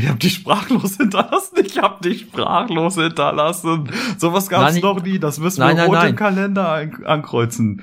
Ich hab dich sprachlos hinterlassen. Ich hab dich sprachlos hinterlassen. Sowas gab's Nein, noch nie. Das müssen Nein, wir nein, rot nein. im Kalender an ankreuzen.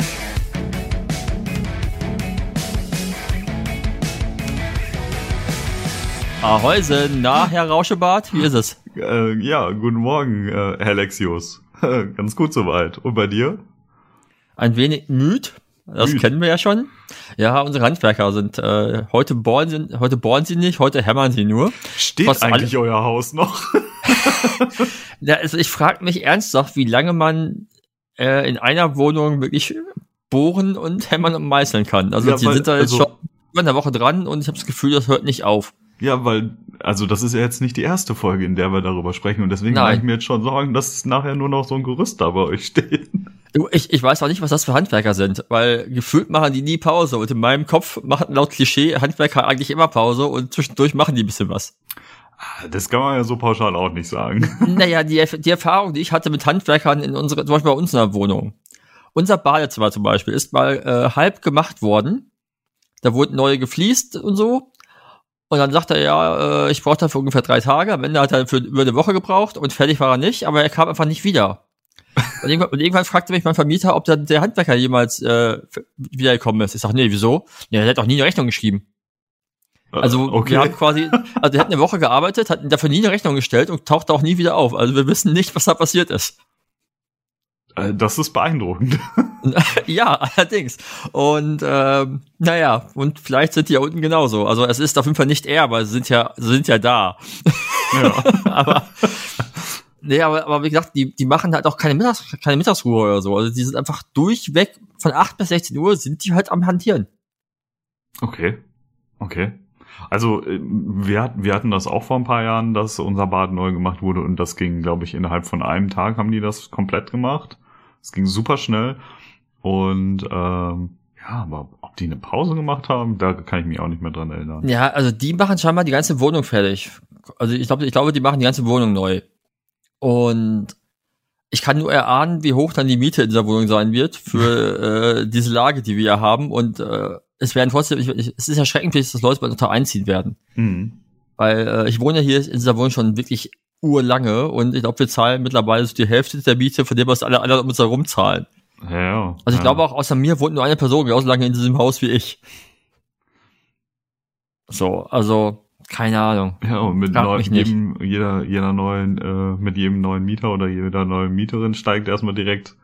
Ahäusen, na, Herr Rauschebart, wie ist es? Äh, ja, guten Morgen, äh, Herr Lexius. Ganz gut soweit. Und bei dir? Ein wenig müd, das Müd. kennen wir ja schon. Ja, unsere Handwerker sind, äh, heute bohren sie, heute bohren sie nicht, heute hämmern sie nur. Steht Fast eigentlich euer Haus noch? Ja, also ich frage mich ernsthaft, wie lange man äh, in einer Wohnung wirklich bohren und hämmern und meißeln kann. Also Ja, die weil- sind da jetzt also- schon über eine Woche dran und ich habe das Gefühl, das hört nicht auf. Ja, weil, also das ist ja jetzt nicht die erste Folge, in der wir darüber sprechen. Und deswegen Nein. mache ich mir jetzt schon Sorgen, dass nachher nur noch so ein Gerüst da bei euch steht. Du, ich, ich weiß auch nicht, was das für Handwerker sind, weil gefühlt machen die nie Pause und in meinem Kopf machen laut Klischee Handwerker eigentlich immer Pause und zwischendurch machen die ein bisschen was. Das kann man ja so pauschal auch nicht sagen. Naja, die, die Erfahrung, die ich hatte mit Handwerkern in unserer, zum Beispiel bei uns in der Wohnung. Unser Badezimmer zum Beispiel ist mal äh, halb gemacht worden. Da wurde neu gefliest und so. Und dann sagt er, ja, äh, ich brauche dafür ungefähr drei Tage. Am Ende hat er für über eine Woche gebraucht und fertig war er nicht, aber er kam einfach nicht wieder. Und irgendwann, und irgendwann fragte mich mein Vermieter, ob der, der Handwerker jemals äh, wiedergekommen ist. Ich sag, nee, wieso? Nee, er hat auch nie eine Rechnung geschrieben. Also Äh, okay. wir haben quasi, also er hat eine Woche gearbeitet, hat dafür nie eine Rechnung gestellt und taucht auch nie wieder auf. Also wir wissen nicht, was da passiert ist. Äh, das ist beeindruckend. ja, allerdings. Und ähm, naja, und vielleicht sind die ja unten genauso. Also es ist auf jeden Fall nicht er, aber sie sind ja, sie sind ja da. ja. aber nee, aber, aber wie gesagt, die, die machen halt auch keine, Mittags, keine Mittagsruhe oder so. Also die sind einfach durchweg von 8 bis 16 Uhr sind die halt am Hantieren. Okay. Okay. Also äh, wir, wir hatten das auch vor ein paar Jahren, dass unser Bad neu gemacht wurde und das ging, glaube ich, innerhalb von einem Tag haben die das komplett gemacht. Es ging super schnell und ähm, ja, aber ob die eine Pause gemacht haben, da kann ich mich auch nicht mehr dran erinnern. Ja, also die machen scheinbar die ganze Wohnung fertig. Also ich glaube, ich glaube, die machen die ganze Wohnung neu. Und ich kann nur erahnen, wie hoch dann die Miete in dieser Wohnung sein wird für äh, diese Lage, die wir hier haben. Und äh, es werden trotzdem, ich, ich, es ist erschreckend, dass Leute bei unter einziehen werden. Mhm. Weil äh, ich wohne hier in dieser Wohnung schon wirklich urlange und ich glaube, wir zahlen mittlerweile so die Hälfte der Miete, von dem was alle anderen um uns herum zahlen. Ja. Also ich ja. glaube auch, außer mir wohnt nur eine Person genauso lange in diesem Haus wie ich. So, also, keine Ahnung. Ja, und mit neu, jedem, jeder, jeder neuen, äh, mit jedem neuen Mieter oder jeder neuen Mieterin steigt erstmal direkt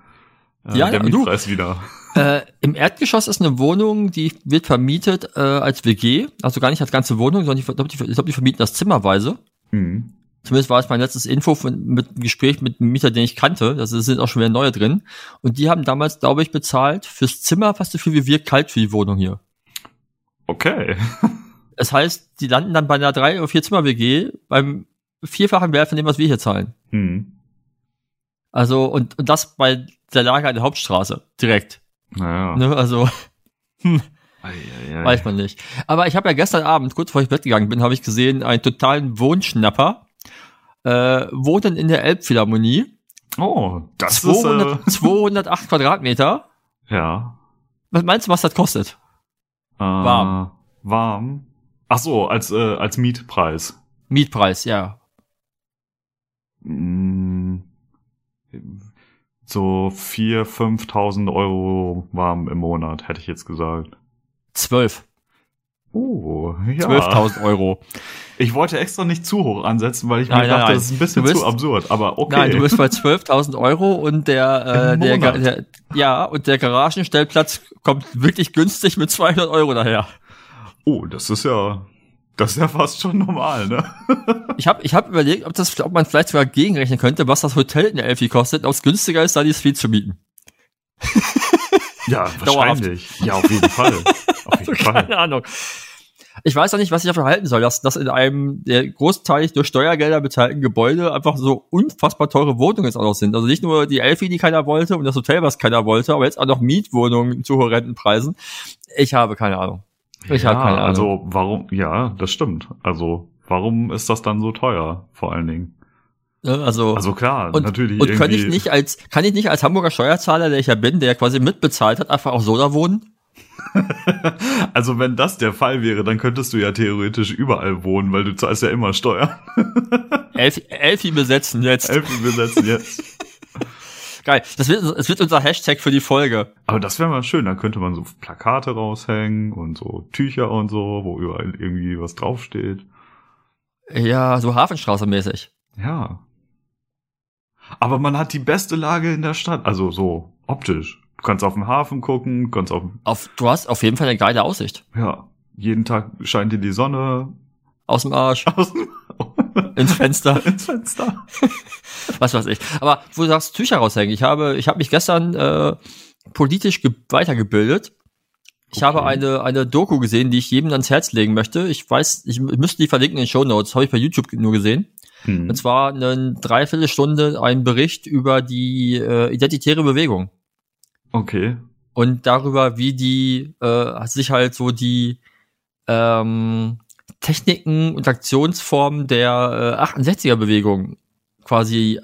äh, Ja, der ja, du. Mietpreis wieder. Äh, Im Erdgeschoss ist eine Wohnung, die wird vermietet äh, als WG, also gar nicht als ganze Wohnung, sondern ich glaube, die, ich glaub, die vermieten das zimmerweise. Mhm. Zumindest war es mein letztes Info von, mit einem Gespräch mit einem Mieter, den ich kannte. Da sind auch schon wieder neue drin. Und die haben damals, glaube ich, bezahlt fürs Zimmer fast so viel wie wir kalt für die Wohnung hier. Okay. Das heißt, die landen dann bei einer drei oder vier Zimmer WG beim vierfachen Wert von dem, was wir hier zahlen. Mhm. Also und, und das bei der Lage an der Hauptstraße direkt. Naja. Ne? Also ei. weiß man nicht. Aber ich habe ja gestern Abend, kurz bevor ich ins Bett gegangen bin, habe ich gesehen einen totalen Wohnschnapper. Äh, wohnen in der Elbphilharmonie. Oh, das 200, 208 Quadratmeter. ist, äh, ja. Was meinst du, was das kostet? Äh, Warm. Warm. Ach so, als, äh, als Mietpreis. Mietpreis, ja. Mm, So vier, 5.000 Euro warm im Monat, hätte ich jetzt gesagt. 12. Oh, ja. 12.000 Euro. Ich wollte extra nicht zu hoch ansetzen, weil ich Nein, mir nein, dachte, nein. das ist ein bisschen bist- zu absurd. Aber okay. Nein, du bist bei 12.000 Euro und der, äh, der, der, ja, und der Garagenstellplatz kommt wirklich günstig mit 200 Euro daher. oh, das ist ja, das ist ja fast schon normal, ne? Ich habe ich hab überlegt, ob, das, ob man vielleicht sogar gegenrechnen könnte, was das Hotel in der Elfi kostet, ob es günstiger ist, da die Suite zu mieten. Ja, wahrscheinlich. Ja, auf jeden Fall. Fall. Keine Ahnung. Ich weiß auch nicht, was ich dafür halten soll, dass, dass in einem der großteilig durch Steuergelder bezahlten Gebäude einfach so unfassbar teure Wohnungen jetzt auch noch sind. Also nicht nur die Elfi, die keiner wollte und das Hotel, was keiner wollte, aber jetzt auch noch Mietwohnungen zu horrenden Preisen. Ich habe keine Ahnung. Ich ja, habe keine Ahnung. Also warum, ja, das stimmt. Also warum ist das dann so teuer, vor allen Dingen? Ne, Also, Also klar, und, natürlich. und kann ich nicht als, kann ich nicht als Hamburger Steuerzahler, der ich ja bin, der quasi mitbezahlt hat, einfach auch so da wohnen? Also wenn das der Fall wäre, dann könntest du ja theoretisch überall wohnen, weil du zahlst ja immer Steuern. Elfi, Elfi besetzen jetzt. Elfen besetzen jetzt. Geil. Das wird, das wird unser Hashtag für die Folge. Aber das wäre mal schön, da könnte man so Plakate raushängen und so Tücher und so, wo überall irgendwie was draufsteht. Ja, so Hafenstraße mäßig. Ja. Aber man hat die beste Lage in der Stadt, also so optisch. Du kannst auf den Hafen gucken, du kannst auf, Auf, du hast auf jeden Fall eine geile Aussicht. ja, jeden Tag scheint dir die Sonne Aus dem Arsch, aus dem ins Fenster, ins Fenster. was weiß ich. Aber wo du sagst, Tücher raushängen. Ich habe, ich habe mich gestern äh, politisch ge weitergebildet. Ich Okay. habe eine, eine Doku gesehen, die ich jedem ans Herz legen möchte. Ich weiß, ich müsste die verlinken in den Show Notes. Habe ich bei YouTube nur gesehen. Hm. Und zwar eine Dreiviertelstunde ein Bericht über die äh, identitäre Bewegung. Okay. und darüber, wie die äh, sich halt so die ähm, Techniken und Aktionsformen der äh, 68er-Bewegung quasi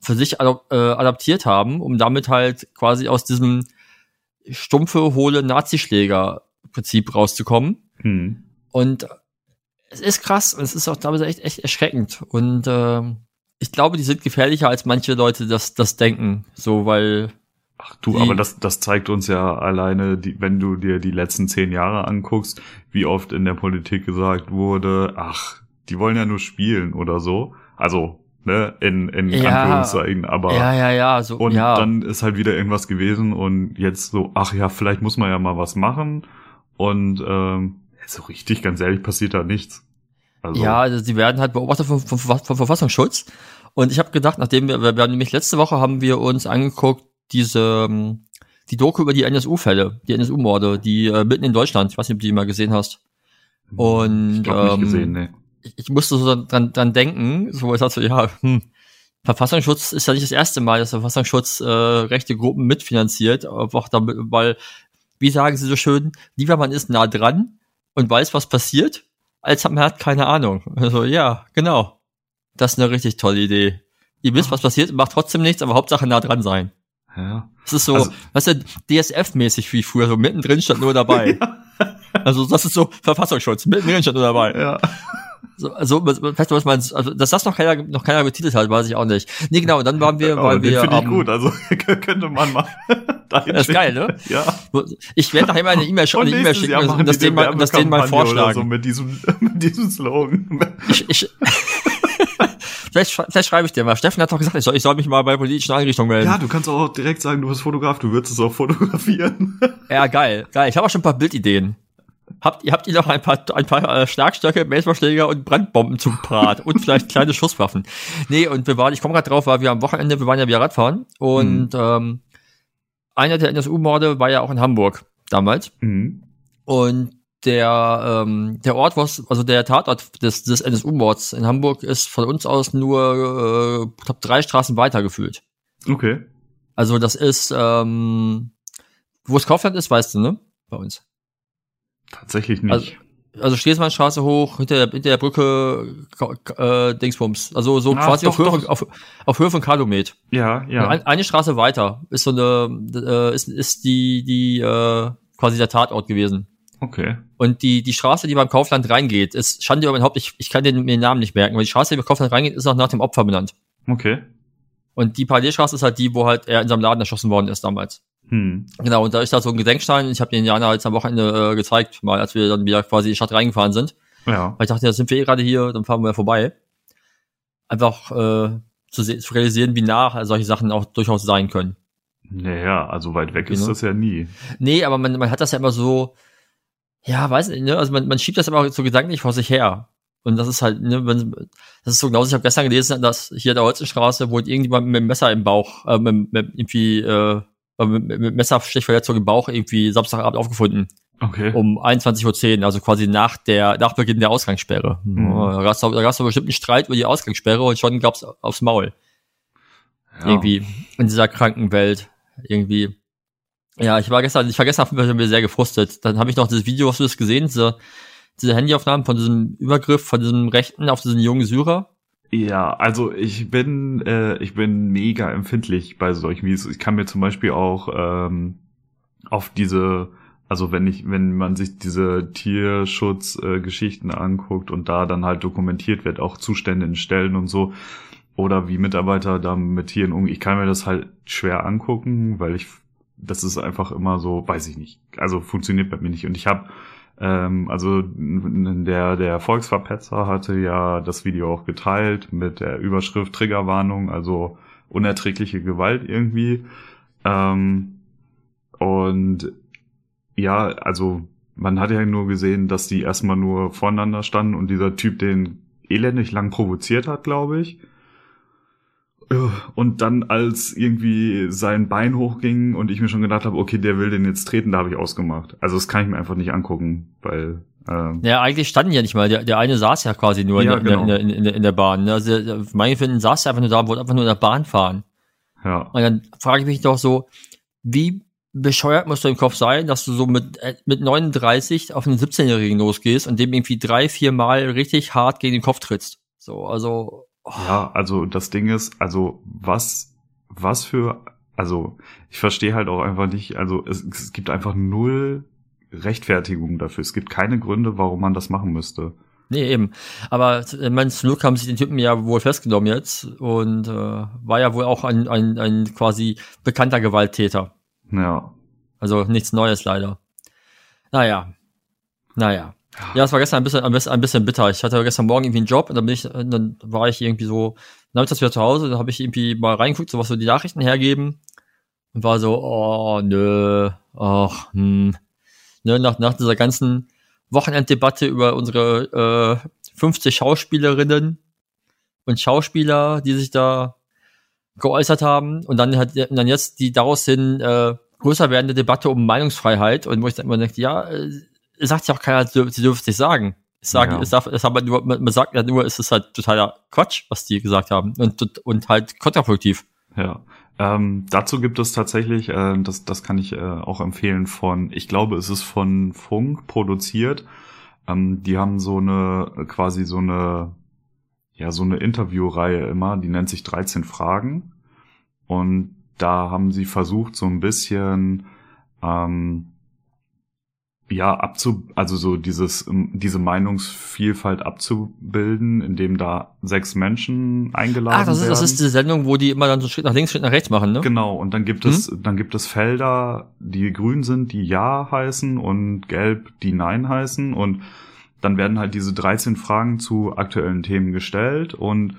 für sich adop äh, adaptiert haben, um damit halt quasi aus diesem stumpfe, hohle Nazischläger-Prinzip rauszukommen. Hm. Und es ist krass und es ist auch teilweise echt, echt erschreckend. Und ähm, ich glaube, die sind gefährlicher, als manche Leute das, das denken. So, weil Ach du, aber das, das zeigt uns ja alleine, die, wenn du dir die letzten zehn Jahre anguckst, wie oft in der Politik gesagt wurde, ach, die wollen ja nur spielen oder so. Also, ne, in, in Ja. Anführungszeichen, aber ja, ja, ja, so, und ja. dann ist halt wieder irgendwas gewesen und jetzt so, ach ja, vielleicht muss man ja mal was machen. Und ähm, so richtig, ganz ehrlich, passiert da nichts. Also, Ja, also sie werden halt beobachtet vom, vom, vom Verfassungsschutz. Und ich habe gedacht, nachdem wir, wir haben nämlich letzte Woche haben wir uns angeguckt, diese ähm, die Doku über die NSU-Fälle, die NSU-Morde, die äh, mitten in Deutschland, ich weiß nicht, ob du die mal gesehen hast. Und ich ähm, gesehen, ne. ich, ich musste so dran, dran denken, so ich dachte so, ja, hm, Verfassungsschutz ist ja nicht das erste Mal, dass der Verfassungsschutz äh, rechte Gruppen mitfinanziert, einfach damit, weil, wie sagen sie so schön, lieber man ist nah dran und weiß, was passiert, als man hat keine Ahnung. Also ja, genau. Das ist eine richtig tolle Idee. Ihr wisst, was passiert, macht trotzdem nichts, aber Hauptsache nah dran sein. Ja. Das ist so, Also- weißt du, DSF-mäßig wie früher, so mittendrin stand nur dabei. Also das ist so Verfassungsschutz, mittendrin stand nur dabei. Ja. So, also, vielleicht was man, also, dass das noch keiner, noch keiner betitelt hat, weiß ich auch nicht. Nee, genau, und dann waren wir, weil den wir, finde ich ähm, gut, also könnte man mal. Das ist geil, schicken. ne? Ja. ich werde nachher mal eine E-Mail E-Mail nächstes schicken und das denen mal, das denen mal vorschlagen. So mit diesem, mit diesem Slogan. Ich, ich, vielleicht, vielleicht schreibe ich dir mal. Steffen hat doch gesagt, ich soll, ich soll mich mal bei politischen Einrichtungen melden. Ja, du kannst auch direkt sagen, du bist Fotograf, du würdest es auch fotografieren. Ja, geil, geil. Ich habe auch schon ein paar Bildideen. Habt ihr, habt ihr noch ein paar, ein paar äh, Schlagstöcke, Baseballschläger und Brandbomben zum Brat und vielleicht kleine Schusswaffen? Nee, und wir waren, ich komme gerade drauf, weil wir am Wochenende, wir waren ja wieder Radfahren und ähm, einer der NSU-Morde war ja auch in Hamburg damals. Mhm. Und der, ähm, der Ort, was, also der Tatort des, des NSU-Mords in Hamburg ist von uns aus nur, äh, glaub, drei Straßen weiter gefühlt. Okay. Also das ist, ähm, wo es Kaufland ist, weißt du, ne? Bei uns. Tatsächlich nicht. Also, also Schlesmannstraße hoch, hinter der, hinter der Brücke, äh, Dingsbums. Also so Ach, quasi doch, auf, Höhe, von- auf, auf Höhe von Kalumet. ja, ja. Ein, eine Straße weiter ist so eine, äh, ist, ist die, die, äh, quasi der Tatort gewesen. Okay. Und die, die Straße, die beim Kaufland reingeht, ist Schande über mein Haupt, ich, ich kann den, mir den Namen nicht merken, aber die Straße, die beim Kaufland reingeht, ist auch nach dem Opfer benannt. Okay. Und die Parallelstraße ist halt die, wo halt er in seinem Laden erschossen worden ist damals. Hm. Genau, und da ist da so ein Gedenkstein. Ich habe den Jana jetzt am Wochenende äh, gezeigt, mal als wir dann wieder quasi in die Stadt reingefahren sind. Ja. Weil ich dachte, ja, sind wir eh gerade hier, dann fahren wir vorbei. Einfach äh, zu, zu realisieren, wie nah solche Sachen auch durchaus sein können. Naja, also weit weg ist Genau. das ja nie. Nee, aber man, man hat das ja immer so, ja, weiß nicht, ne? Also man, man schiebt das immer so gedanklich vor sich her. Und das ist halt, ne, wenn, das ist so genauso, ich habe gestern gelesen, dass hier in der Holzenstraße wohl irgendjemand mit dem Messer im Bauch, äh, mit, mit irgendwie, äh, mit, mit Messerstichverletzung im Bauch irgendwie Samstagabend aufgefunden. Okay. Um 21.10 Uhr, also quasi nach der, nach Beginn der Ausgangssperre. Mhm. Da gab es doch bestimmt einen Streit über die Ausgangssperre und schon gab's aufs Maul. ja. Irgendwie in dieser kranken Welt. Irgendwie. Ja, ich war gestern, ich war gestern auf jeden Fall sehr gefrustet. Dann habe ich noch dieses Video, hast du das gesehen, diese, diese Handyaufnahmen von diesem Übergriff, von diesem Rechten auf diesen jungen Syrer. Ja, also ich bin, äh, ich bin mega empfindlich bei solchen Videos. Ich kann mir zum Beispiel auch ähm, auf diese, also wenn ich, wenn man sich diese Tierschutzgeschichten äh, anguckt und da dann halt dokumentiert wird, auch Zustände in Stellen und so, oder wie Mitarbeiter da mit Tieren umgehen, ich kann mir das halt schwer angucken, weil ich, das ist einfach immer so, weiß ich nicht, also funktioniert bei mir nicht. Und ich habe ähm, also der, der Volksverpetzer hatte ja das Video auch geteilt mit der Überschrift Triggerwarnung, also unerträgliche Gewalt irgendwie. Ähm, und ja, also man hat ja nur gesehen, dass die erstmal nur voneinander standen und dieser Typ den elendig lang provoziert hat, glaube ich. Äh, Und dann, als irgendwie sein Bein hochging und ich mir schon gedacht habe, okay, der will den jetzt treten, da habe ich ausgemacht. Also das kann ich mir einfach nicht angucken, weil ähm, Ja, eigentlich standen ja nicht mal. Der, der eine saß ja quasi nur Ja, in, der, genau. in, der, in, der, in, der, Bahn. Also, für mein Finden saß er einfach nur da und wollte einfach nur in der Bahn fahren. ja, Und dann frage ich mich doch so, wie bescheuert musst du im Kopf sein, dass du so mit, äh, mit 39 auf einen 17-Jährigen losgehst und dem irgendwie drei, vier Mal richtig hart gegen den Kopf trittst. So, also, oh, ja, also das Ding ist, also was, was für, also ich verstehe halt auch einfach nicht, also es, es gibt einfach null Rechtfertigung dafür. Es gibt keine Gründe, warum man das machen müsste. nee, eben. Aber äh, mein zum Glück haben sie den Typen ja wohl festgenommen jetzt und äh, war ja wohl auch ein, ein, ein quasi bekannter Gewalttäter. Ja, Also nichts Neues leider. Naja. Naja. Ja, es war gestern ein bisschen, ein bisschen, bitter. Ich hatte gestern Morgen irgendwie einen Job und dann bin ich, dann war ich irgendwie so, nachmittags wieder zu Hause, da habe ich irgendwie mal reingeguckt, so was so die Nachrichten hergeben und war so, oh, nö, ach, hm. Ne, nach, nach dieser ganzen Wochenenddebatte über unsere äh, 50 Schauspielerinnen und Schauspieler, die sich da geäußert haben und dann hat und dann jetzt die daraus hin äh, größer werdende Debatte um Meinungsfreiheit und wo ich dann immer denke, ja, äh, sagt ja auch keiner, sie dürfen es nicht sagen. Es sagen, Ja. es darf, es aber nur, man, sagt ja nur, es ist halt totaler Quatsch, was die gesagt haben und und halt kontraproduktiv. ja. Ähm, dazu gibt es tatsächlich, äh, das, das kann ich äh, auch empfehlen von, ich glaube, es ist von Funk produziert. Ähm, die haben so eine, quasi so eine, ja, so eine Interviewreihe immer, die nennt sich 13 Fragen. Und da haben sie versucht, so ein bisschen, ähm, ja, abzu, also so dieses, ähm, diese Meinungsvielfalt abzubilden, indem da sechs Menschen eingeladen Ah, das ist, werden. das ist diese Sendung, wo die immer dann so Schritt nach links, Schritt nach rechts machen, ne? Genau, und dann gibt es, dann gibt es Felder, die grün sind, die Ja heißen und gelb, die Nein heißen. Und dann werden halt diese 13 Fragen zu aktuellen Themen gestellt und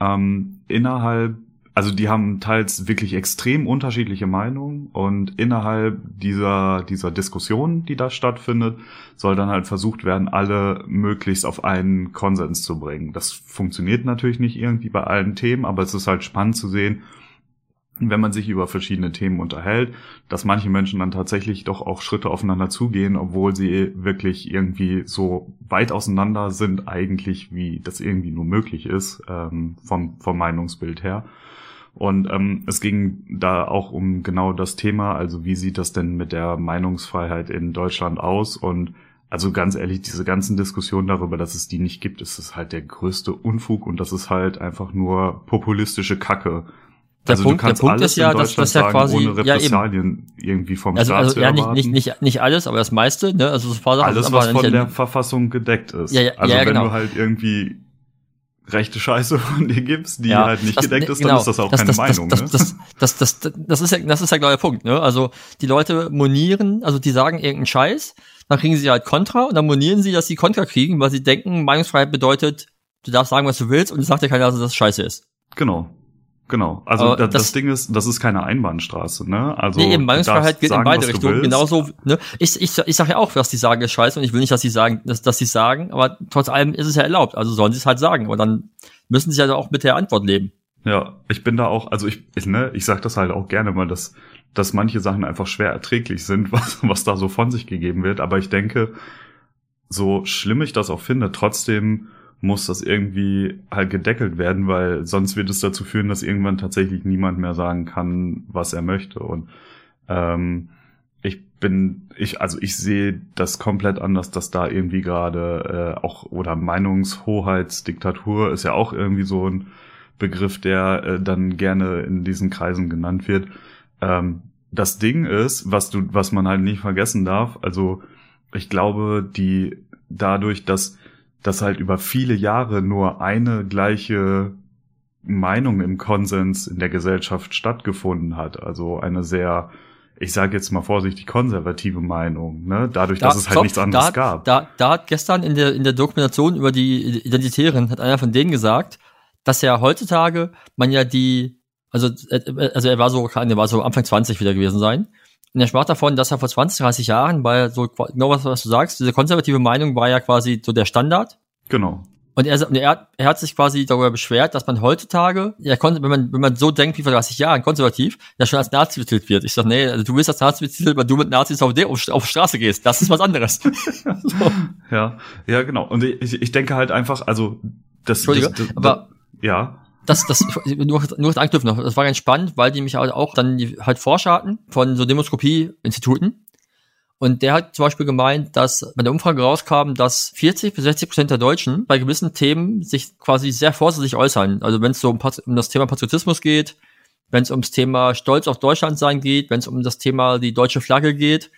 ähm, innerhalb, also die haben teils wirklich extrem unterschiedliche Meinungen und innerhalb dieser, dieser Diskussion, die da stattfindet, soll dann halt versucht werden, alle möglichst auf einen Konsens zu bringen. Das funktioniert natürlich nicht irgendwie bei allen Themen, aber es ist halt spannend zu sehen, wenn man sich über verschiedene Themen unterhält, dass manche Menschen dann tatsächlich doch auch Schritte aufeinander zugehen, obwohl sie wirklich irgendwie so weit auseinander sind eigentlich, wie das irgendwie nur möglich ist, ähm, vom, vom Meinungsbild her. Und ähm, es ging da auch um genau das Thema, also wie sieht das denn mit der Meinungsfreiheit in Deutschland aus? Und also ganz ehrlich, diese ganzen Diskussionen darüber, dass es die nicht gibt, ist es halt der größte Unfug und das ist halt einfach nur populistische Kacke. Der also Punkt- du kannst der Punkt alles ist ja, dass- dass ja quasi- ohne ja, eben. Repressalien irgendwie vom Also, Staat also ja, nicht, nicht, nicht, nicht alles, aber das meiste, ne? Also so ein paar Sachen alles, was von der Verfassung gedeckt ist. Ja, ja, also ja, wenn genau. du halt irgendwie rechte Scheiße von dir gibst, die Ja, halt nicht das- gedeckt ist, dann ist das auch keine das, Meinung. Das, ne? das, das, das, das, das, ist ja, das ist ja genau der Punkt, ne? Also die Leute monieren, also die sagen irgendeinen Scheiß, dann kriegen sie halt Kontra und dann monieren sie, dass sie Kontra kriegen, weil sie denken, Meinungsfreiheit bedeutet, du darfst sagen, was du willst und es sagt dir keiner, dass das Scheiße ist. Genau. Genau. Also das, das- Ding ist, das ist keine Einbahnstraße, ne? Also nee, eben, Meinungsfreiheit geht in sagen, beide was du Richtungen. Genauso, ne? Ich, ich, ich sage ja auch, was die sagen, ist scheiße und ich will nicht, dass sie sagen, dass, dass sie sagen, aber trotz allem ist es ja erlaubt. Also sollen sie es halt sagen. Aber dann müssen sie ja auch mit der Antwort leben. Ja, ich bin da auch, also ich, ich ne, ich sag das halt auch gerne mal, dass dass manche Sachen einfach schwer erträglich sind, was, was da so von sich gegeben wird. Aber ich denke, so schlimm ich das auch finde, trotzdem muss das irgendwie halt gedeckelt werden, weil sonst wird es dazu führen, dass irgendwann tatsächlich niemand mehr sagen kann, was er möchte. Und ähm, ich bin, ich, also ich sehe das komplett anders, dass da irgendwie gerade äh, auch, oder Meinungshoheitsdiktatur ist ja auch irgendwie so ein Begriff, der äh, dann gerne in diesen Kreisen genannt wird. Ähm, das Ding ist, was du, was man halt nicht vergessen darf, also ich glaube, die dadurch, dass dass halt über viele Jahre nur eine gleiche Meinung im Konsens in der Gesellschaft stattgefunden hat, also eine sehr ich sage jetzt mal vorsichtig konservative Meinung, ne? Dadurch, da, dass es halt stopp, nichts anderes da, gab. Da, da hat gestern in der in der Dokumentation über die Identitären hat einer von denen gesagt, dass ja heutzutage man ja die also also er war so er war so Anfang 20 wieder gewesen sein. Und er sprach davon, dass er vor 20, 30 Jahren bei so genau was, was du sagst, diese konservative Meinung war ja quasi so der Standard. Genau. Und er, er, er hat sich quasi darüber beschwert, dass man heutzutage, ja, wenn man, wenn man so denkt wie vor 30 Jahren, konservativ, ja schon als Nazi betitelt wird. Ich sag, nee, also du willst als Nazi betitelt, weil du mit Nazis auf, die, auf, auf Straße gehst. Das ist was anderes. so. Ja, ja, genau. Und ich, ich denke halt einfach, also, das, Entschuldige, das, das, aber, ja. Das, das, nur, nur Anknüpfen noch. Das war ganz spannend, weil die mich halt auch dann halt Forscher hatten von so Demoskopie-Instituten und der hat zum Beispiel gemeint, dass bei der Umfrage rauskam, dass 40 bis 60 Prozent der Deutschen bei gewissen Themen sich quasi sehr vorsichtig äußern. Also wenn es so um, um, das Thema Patriotismus geht, wenn es ums Thema Stolz auf Deutschland sein geht, wenn es um das Thema die deutsche Flagge geht.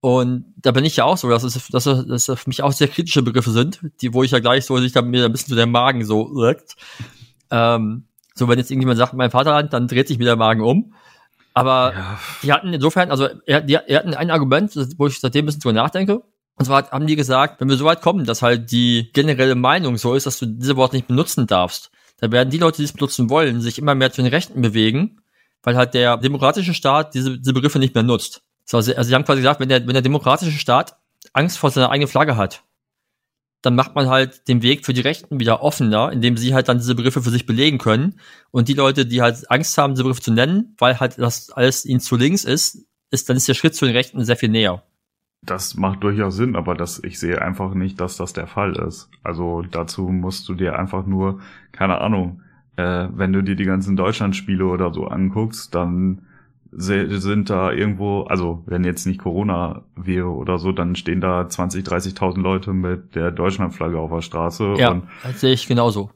Und da bin ich ja auch so, dass es, dass es, dass es für mich auch sehr kritische Begriffe sind, die, wo ich ja gleich so sich da mir ein bisschen so der Magen so wirkt. Ähm, so, wenn jetzt irgendjemand sagt, mein Vaterland, dann dreht sich mir der Magen um. Aber ja. die hatten insofern, also er, die, er hatten ein Argument, wo ich seitdem ein bisschen drüber nachdenke. Und zwar haben die gesagt, wenn wir so weit kommen, dass halt die generelle Meinung so ist, dass du diese Worte nicht benutzen darfst, dann werden die Leute, die es benutzen wollen, sich immer mehr zu den Rechten bewegen, weil halt der demokratische Staat diese, diese Begriffe nicht mehr nutzt. So, also, also sie haben quasi gesagt, wenn der, wenn der demokratische Staat Angst vor seiner eigenen Flagge hat, dann macht man halt den Weg für die Rechten wieder offener, indem sie halt dann diese Begriffe für sich belegen können. Und die Leute, die halt Angst haben, diese Begriffe zu nennen, weil halt das alles ihnen zu links ist, ist, dann ist der Schritt zu den Rechten sehr viel näher. Das macht durchaus Sinn, aber das, ich sehe einfach nicht, dass das der Fall ist. Also dazu musst du dir einfach nur, keine Ahnung, äh, wenn du dir die ganzen Deutschlandspiele oder so anguckst, dann sind da irgendwo, also wenn jetzt nicht Corona wäre oder so, dann stehen da 20, 30.000 Leute mit der Deutschlandflagge auf der Straße. Ja, das sehe ich genauso.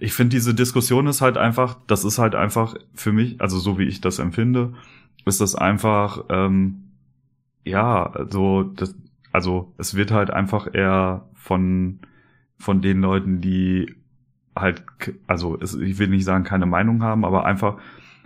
Ich finde, diese Diskussion ist halt einfach, das ist halt einfach für mich, also so wie ich das empfinde, ist das einfach, ähm, ja, also, das, also es wird halt einfach eher von, von den Leuten, die halt, also ich will nicht sagen, keine Meinung haben, aber einfach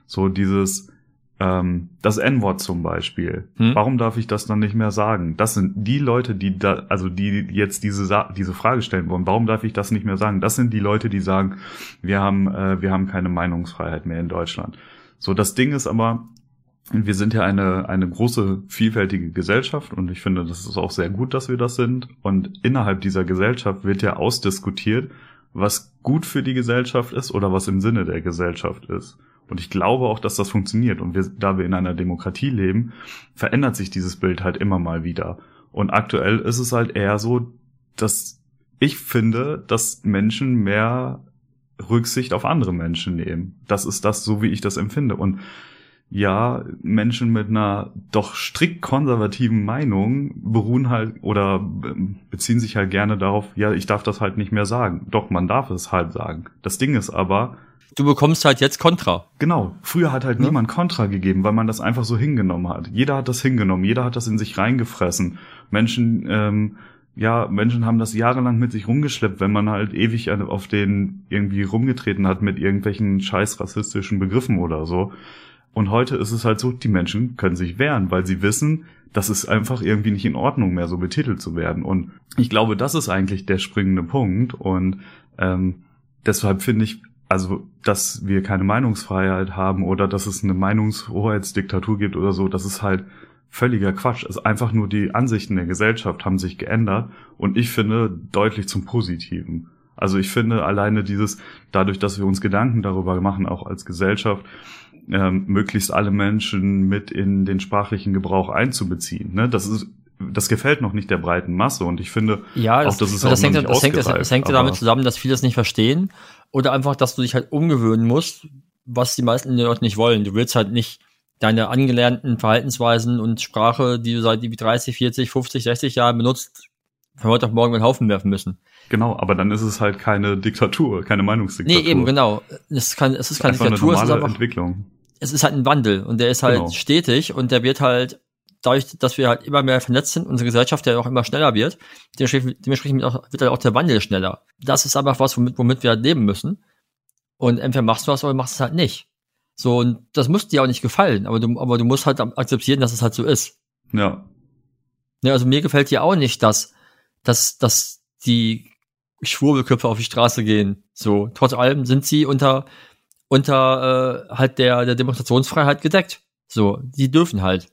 so dieses, ähm, das N-Wort zum Beispiel. Hm? Warum darf ich das dann nicht mehr sagen? Das sind die Leute, die da, also die jetzt diese diese Frage stellen wollen. Warum darf ich das nicht mehr sagen? Das sind die Leute, die sagen, wir haben äh, wir haben keine Meinungsfreiheit mehr in Deutschland. So das Ding ist aber, wir sind ja eine eine große vielfältige Gesellschaft und ich finde, das ist auch sehr gut, dass wir das sind. Und innerhalb dieser Gesellschaft wird ja ausdiskutiert, was gut für die Gesellschaft ist oder was im Sinne der Gesellschaft ist. Und ich glaube auch, dass das funktioniert. Und wir, da wir in einer Demokratie leben, verändert sich dieses Bild halt immer mal wieder. Und aktuell ist es halt eher so, dass ich finde, dass Menschen mehr Rücksicht auf andere Menschen nehmen. Das ist das, so wie ich das empfinde. Und ja, Menschen mit einer doch strikt konservativen Meinung beruhen halt oder beziehen sich halt gerne darauf, ja, ich darf das halt nicht mehr sagen. Doch, man darf es halt sagen. Das Ding ist aber, du bekommst halt jetzt Kontra. Genau. Früher hat halt ja? niemand Kontra gegeben, weil man das einfach so hingenommen hat. Jeder hat das hingenommen, jeder hat das in sich reingefressen. Menschen, ähm, ja, Menschen haben das jahrelang mit sich rumgeschleppt, wenn man halt ewig auf den irgendwie rumgetreten hat mit irgendwelchen scheiß rassistischen Begriffen oder so. Und heute ist es halt so, die Menschen können sich wehren, weil sie wissen, das ist einfach irgendwie nicht in Ordnung mehr, so betitelt zu werden. Und ich glaube, das ist eigentlich der springende Punkt. Und ähm, deshalb finde ich, also dass wir keine Meinungsfreiheit haben oder dass es eine Meinungshoheitsdiktatur gibt oder so, das ist halt völliger Quatsch. Es ist einfach nur die Ansichten der Gesellschaft haben sich geändert und ich finde deutlich zum Positiven. Also ich finde alleine dieses, dadurch, dass wir uns Gedanken darüber machen, auch als Gesellschaft, ähm, möglichst alle Menschen mit in den sprachlichen Gebrauch einzubeziehen. Ne? Das ist das gefällt noch nicht der breiten Masse und ich finde ja, das, auch, das ist das, auch hängt, das, hängt, das, hängt damit zusammen, dass viele es nicht verstehen oder einfach, dass du dich halt umgewöhnen musst, was die meisten Leute nicht wollen. Du willst halt nicht deine angelernten Verhaltensweisen und Sprache, die du seit irgendwie 30, 40, 50, 60 Jahren benutzt, von heute auf morgen mit Haufen werfen müssen. Genau, aber dann ist es halt keine Diktatur, keine Meinungsdiktatur. Nee, eben, genau. Es, kann, es ist keine Einfach eine Diktatur, es ist einfach Entwicklung. es ist halt ein Wandel und der ist halt Genau. stetig und der wird halt dadurch, dass wir halt immer mehr vernetzt sind, unsere Gesellschaft ja auch immer schneller wird, dementsprechend, dementsprechend wird halt auch der Wandel schneller. Das ist einfach was, womit, womit wir halt leben müssen. Und entweder machst du was oder machst es halt nicht. So, und das muss dir auch nicht gefallen, aber du, aber du musst halt akzeptieren, dass es halt so ist. Ja, Ne, also mir gefällt hier auch nicht, dass, dass, dass die Schwurbelköpfe auf die Straße gehen. So, trotz allem sind sie unter, unter äh, halt der, der Demonstrationsfreiheit gedeckt. So, die dürfen halt.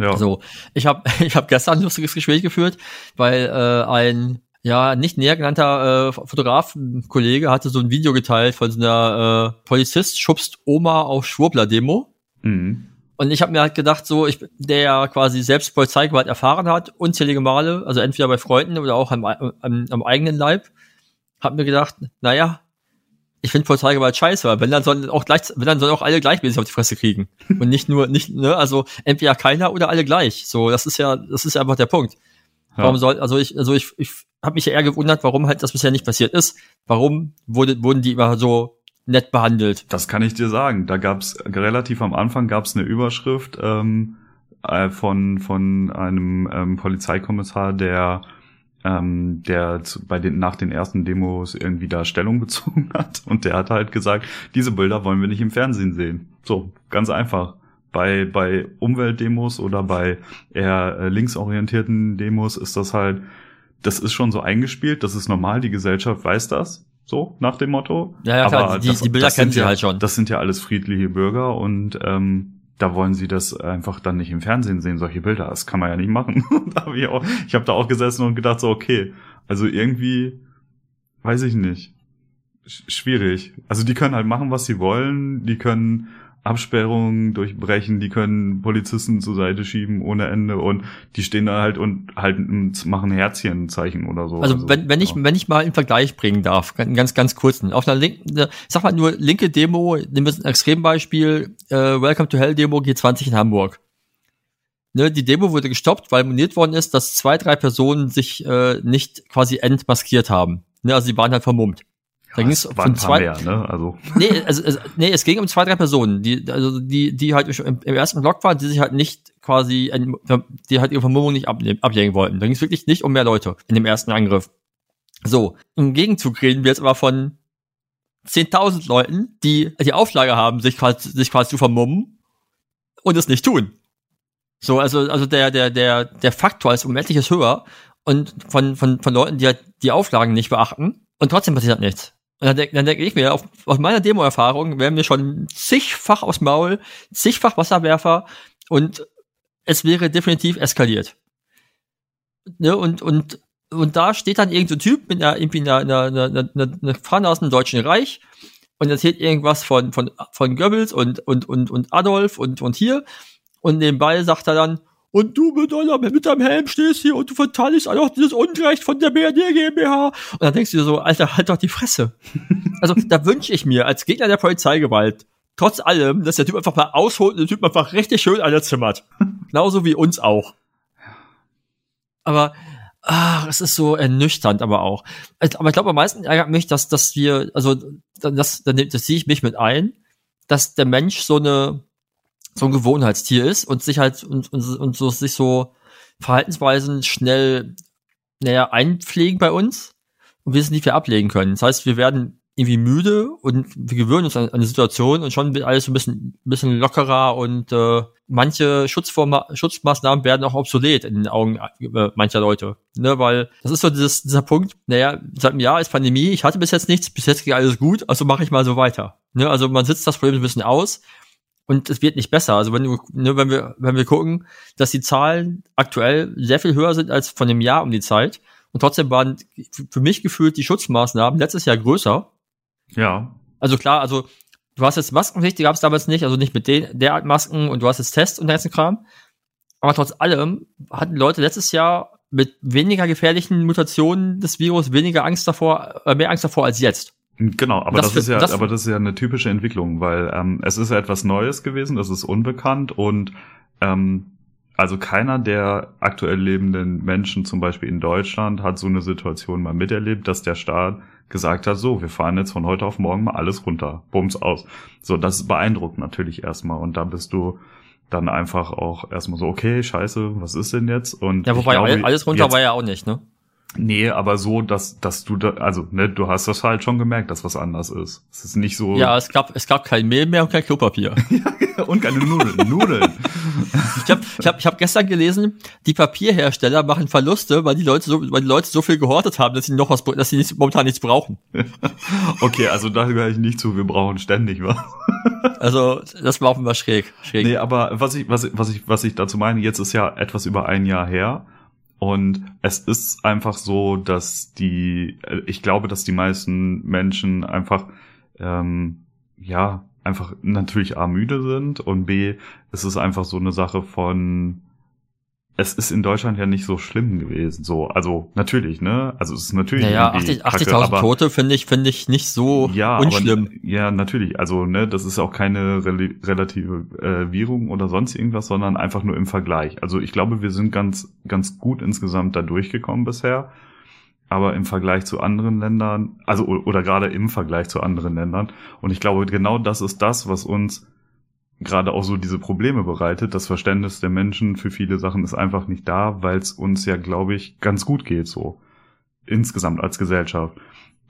Ja. So, ich habe ich hab gestern ein lustiges Gespräch geführt, weil äh, ein ja nicht näher genannter äh, Fotograf, ein Kollege, hatte so ein Video geteilt von so einer äh, Polizist schubst Oma auf Schwurbler-Demo. Mhm. Und ich habe mir halt gedacht, so, ich, der ja quasi selbst Polizeigewalt erfahren hat, unzählige Male, also entweder bei Freunden oder auch am, am, am eigenen Leib, hab mir gedacht, naja, ich finde Polizeigewalt scheiße, weil wenn dann sollen auch gleich, wenn dann sollen auch alle gleichmäßig auf die Fresse kriegen. Und nicht nur, nicht, ne, also entweder keiner oder alle gleich. So, das ist ja, das ist ja einfach der Punkt. Ja. Warum soll, also ich, also ich, ich habe mich ja eher gewundert, warum halt das bisher nicht passiert ist. Warum wurde, wurden die immer so nett behandelt? Das kann ich dir sagen. Da gab's relativ am Anfang gab's eine Überschrift ähm, äh, von von einem ähm, Polizeikommissar, der ähm, der zu, bei den nach den ersten Demos irgendwie da Stellung bezogen hat und der hat halt gesagt, diese Bilder wollen wir nicht im Fernsehen sehen. So ganz einfach. Bei bei Umweltdemos oder bei eher äh, linksorientierten Demos ist das halt das ist schon so eingespielt, das ist normal, die Gesellschaft weiß das, so nach dem Motto. Ja, ja, klar, Aber die, die Bilder kennen sie ja, halt schon. Das sind ja alles friedliche Bürger und ähm, da wollen sie das einfach dann nicht im Fernsehen sehen, solche Bilder. Das kann man ja nicht machen. hab ich auch, ich habe da auch gesessen und gedacht so, okay, also irgendwie, weiß ich nicht, Sch schwierig. Also die können halt machen, was sie wollen. Die können Absperrungen durchbrechen, die können Polizisten zur Seite schieben ohne Ende und die stehen da halt und halten, machen Herzchenzeichen oder so. Also wenn, wenn ich ja. wenn ich mal einen Vergleich bringen darf, ganz ganz, ganz kurz. Auf einer linken, äh, sag mal nur linke Demo, nehmen wir ein Extrembeispiel, äh, Welcome to Hell Demo G20 in Hamburg. Ne, die Demo wurde gestoppt, weil moniert worden ist, dass zwei, drei Personen sich äh, nicht quasi entmaskiert haben. Ne, also sie waren halt vermummt. Da Ja, ging's es paar zwei, mehr, ne? Also nee, also, also, nee, es ging um zwei, drei Personen, die, also die, die halt im, im ersten Block waren, die sich halt nicht quasi, die halt ihre Vermummung nicht ablegen wollten. Da ging es wirklich nicht um mehr Leute in dem ersten Angriff. So, im Gegenzug reden wir jetzt aber von 10.000 Leuten, die die Auflage haben, sich quasi, sich quasi zu vermummen und es nicht tun. So, also, also der, der, der, der Faktor ist um etliches höher und von, von, von Leuten, die halt die Auflagen nicht beachten und trotzdem passiert halt nichts. Und dann, denk- denke ich mir, auf, aus meiner Demo-Erfahrung werden wir schon zigfach aufs Maul, zigfach Wasserwerfer und es wäre definitiv eskaliert. Ne, und, und, und da steht dann irgendein so Typ mit einer, irgendwie einer, einer, einer, einer, einer Fahne aus dem Deutschen Reich und erzählt irgendwas von, von, von Goebbels und, und, und, und Adolf und, und hier. Und nebenbei sagt er dann, und du mit, mit deinem Helm stehst hier und du verteidigst auch dieses Unrecht von der BRD GmbH. Und dann denkst du dir so, Alter, halt doch die Fresse. Also da wünsche ich mir als Gegner der Polizeigewalt trotz allem, dass der Typ einfach mal ausholt und der Typ einfach richtig schön alle zimmert. Genauso wie uns auch. Aber ach, es ist so ernüchternd, aber auch. Also, Aber ich glaube, am meisten ärgert mich, dass, dass wir, also das, das, das sehe ich mich mit ein, dass der Mensch so eine so ein Gewohnheitstier ist und sich halt und, und, und so sich so Verhaltensweisen schnell naja, einpflegen bei uns und wir es nicht mehr ablegen können. Das heißt, wir werden irgendwie müde und wir gewöhnen uns an, an die Situation und schon wird alles so ein bisschen, bisschen lockerer und äh, manche Schutzforma Schutzmaßnahmen werden auch obsolet in den Augen äh, mancher Leute. Ne, weil das ist so dieses, dieser Punkt, naja, seit einem Jahr ist Pandemie, ich hatte bis jetzt nichts, bis jetzt ging alles gut, also mache ich mal so weiter. Ne, also man sitzt das Problem ein bisschen aus und es wird nicht besser. Also wenn du, ne, wenn wir, wenn wir gucken, dass die Zahlen aktuell sehr viel höher sind als von dem Jahr um die Zeit und trotzdem waren für mich gefühlt die Schutzmaßnahmen letztes Jahr größer. ja, Also klar, also du hast jetzt Maskenpflicht, die gab es damals nicht, also nicht mit den, der Art Masken und du hast jetzt Tests und der ganzen Kram. Aber trotz allem hatten Leute letztes Jahr mit weniger gefährlichen Mutationen des Virus weniger Angst davor, äh, mehr Angst davor als jetzt. Genau, aber das, Das ist ja, das- aber das ist ja eine typische Entwicklung, weil ähm, es ist ja etwas Neues gewesen, das ist unbekannt und ähm, also keiner der aktuell lebenden Menschen, zum Beispiel in Deutschland, hat so eine Situation mal miterlebt, dass der Staat gesagt hat, so, wir fahren jetzt von heute auf morgen mal alles runter, bums aus. So, das beeindruckt natürlich erstmal und da bist du dann einfach auch erstmal so, okay, scheiße, was ist denn jetzt? Und Ja, wobei glaube, alles runter jetzt- war ja auch nicht, ne? Nee, aber so, dass, dass du da, also, ne, du hast das halt schon gemerkt, dass was anders ist. Es ist nicht so. Ja, es gab, es gab kein Mehl mehr und kein Klopapier. und keine Nudeln. Nudeln. Ich habe ich hab, ich hab gestern gelesen, die Papierhersteller machen Verluste, weil die Leute so, weil die Leute so viel gehortet haben, dass sie noch was, dass sie nicht, momentan nichts brauchen. Okay, also da gehöre ich nicht zu, wir brauchen ständig was. Also, das war offenbar schräg. schräg. Nee, aber was ich, was, ich- was ich, was ich dazu meine, jetzt ist ja etwas über ein Jahr her. Und es ist einfach so, dass die, äh, ich glaube, dass die meisten Menschen einfach, ähm, ja, einfach natürlich A müde sind und B, es ist einfach so eine Sache von, es ist in Deutschland ja nicht so schlimm gewesen, so, also natürlich, ne, also es ist natürlich naja, irgendwie 80 kacke, 80.000 aber- Tote finde ich, finde ich nicht so ja, unschlimm. Aber, ja, natürlich. Also, ne, das ist auch keine rel relative äh, Währung oder sonst irgendwas, sondern einfach nur im Vergleich. Also ich glaube, wir sind ganz, ganz gut insgesamt da durchgekommen bisher. Aber im Vergleich zu anderen Ländern, also oder gerade im Vergleich zu anderen Ländern. Und ich glaube, genau das ist das, was uns gerade auch so diese Probleme bereitet. Das Verständnis der Menschen für viele Sachen ist einfach nicht da, weil es uns ja, glaube ich, ganz gut geht so. Insgesamt als Gesellschaft.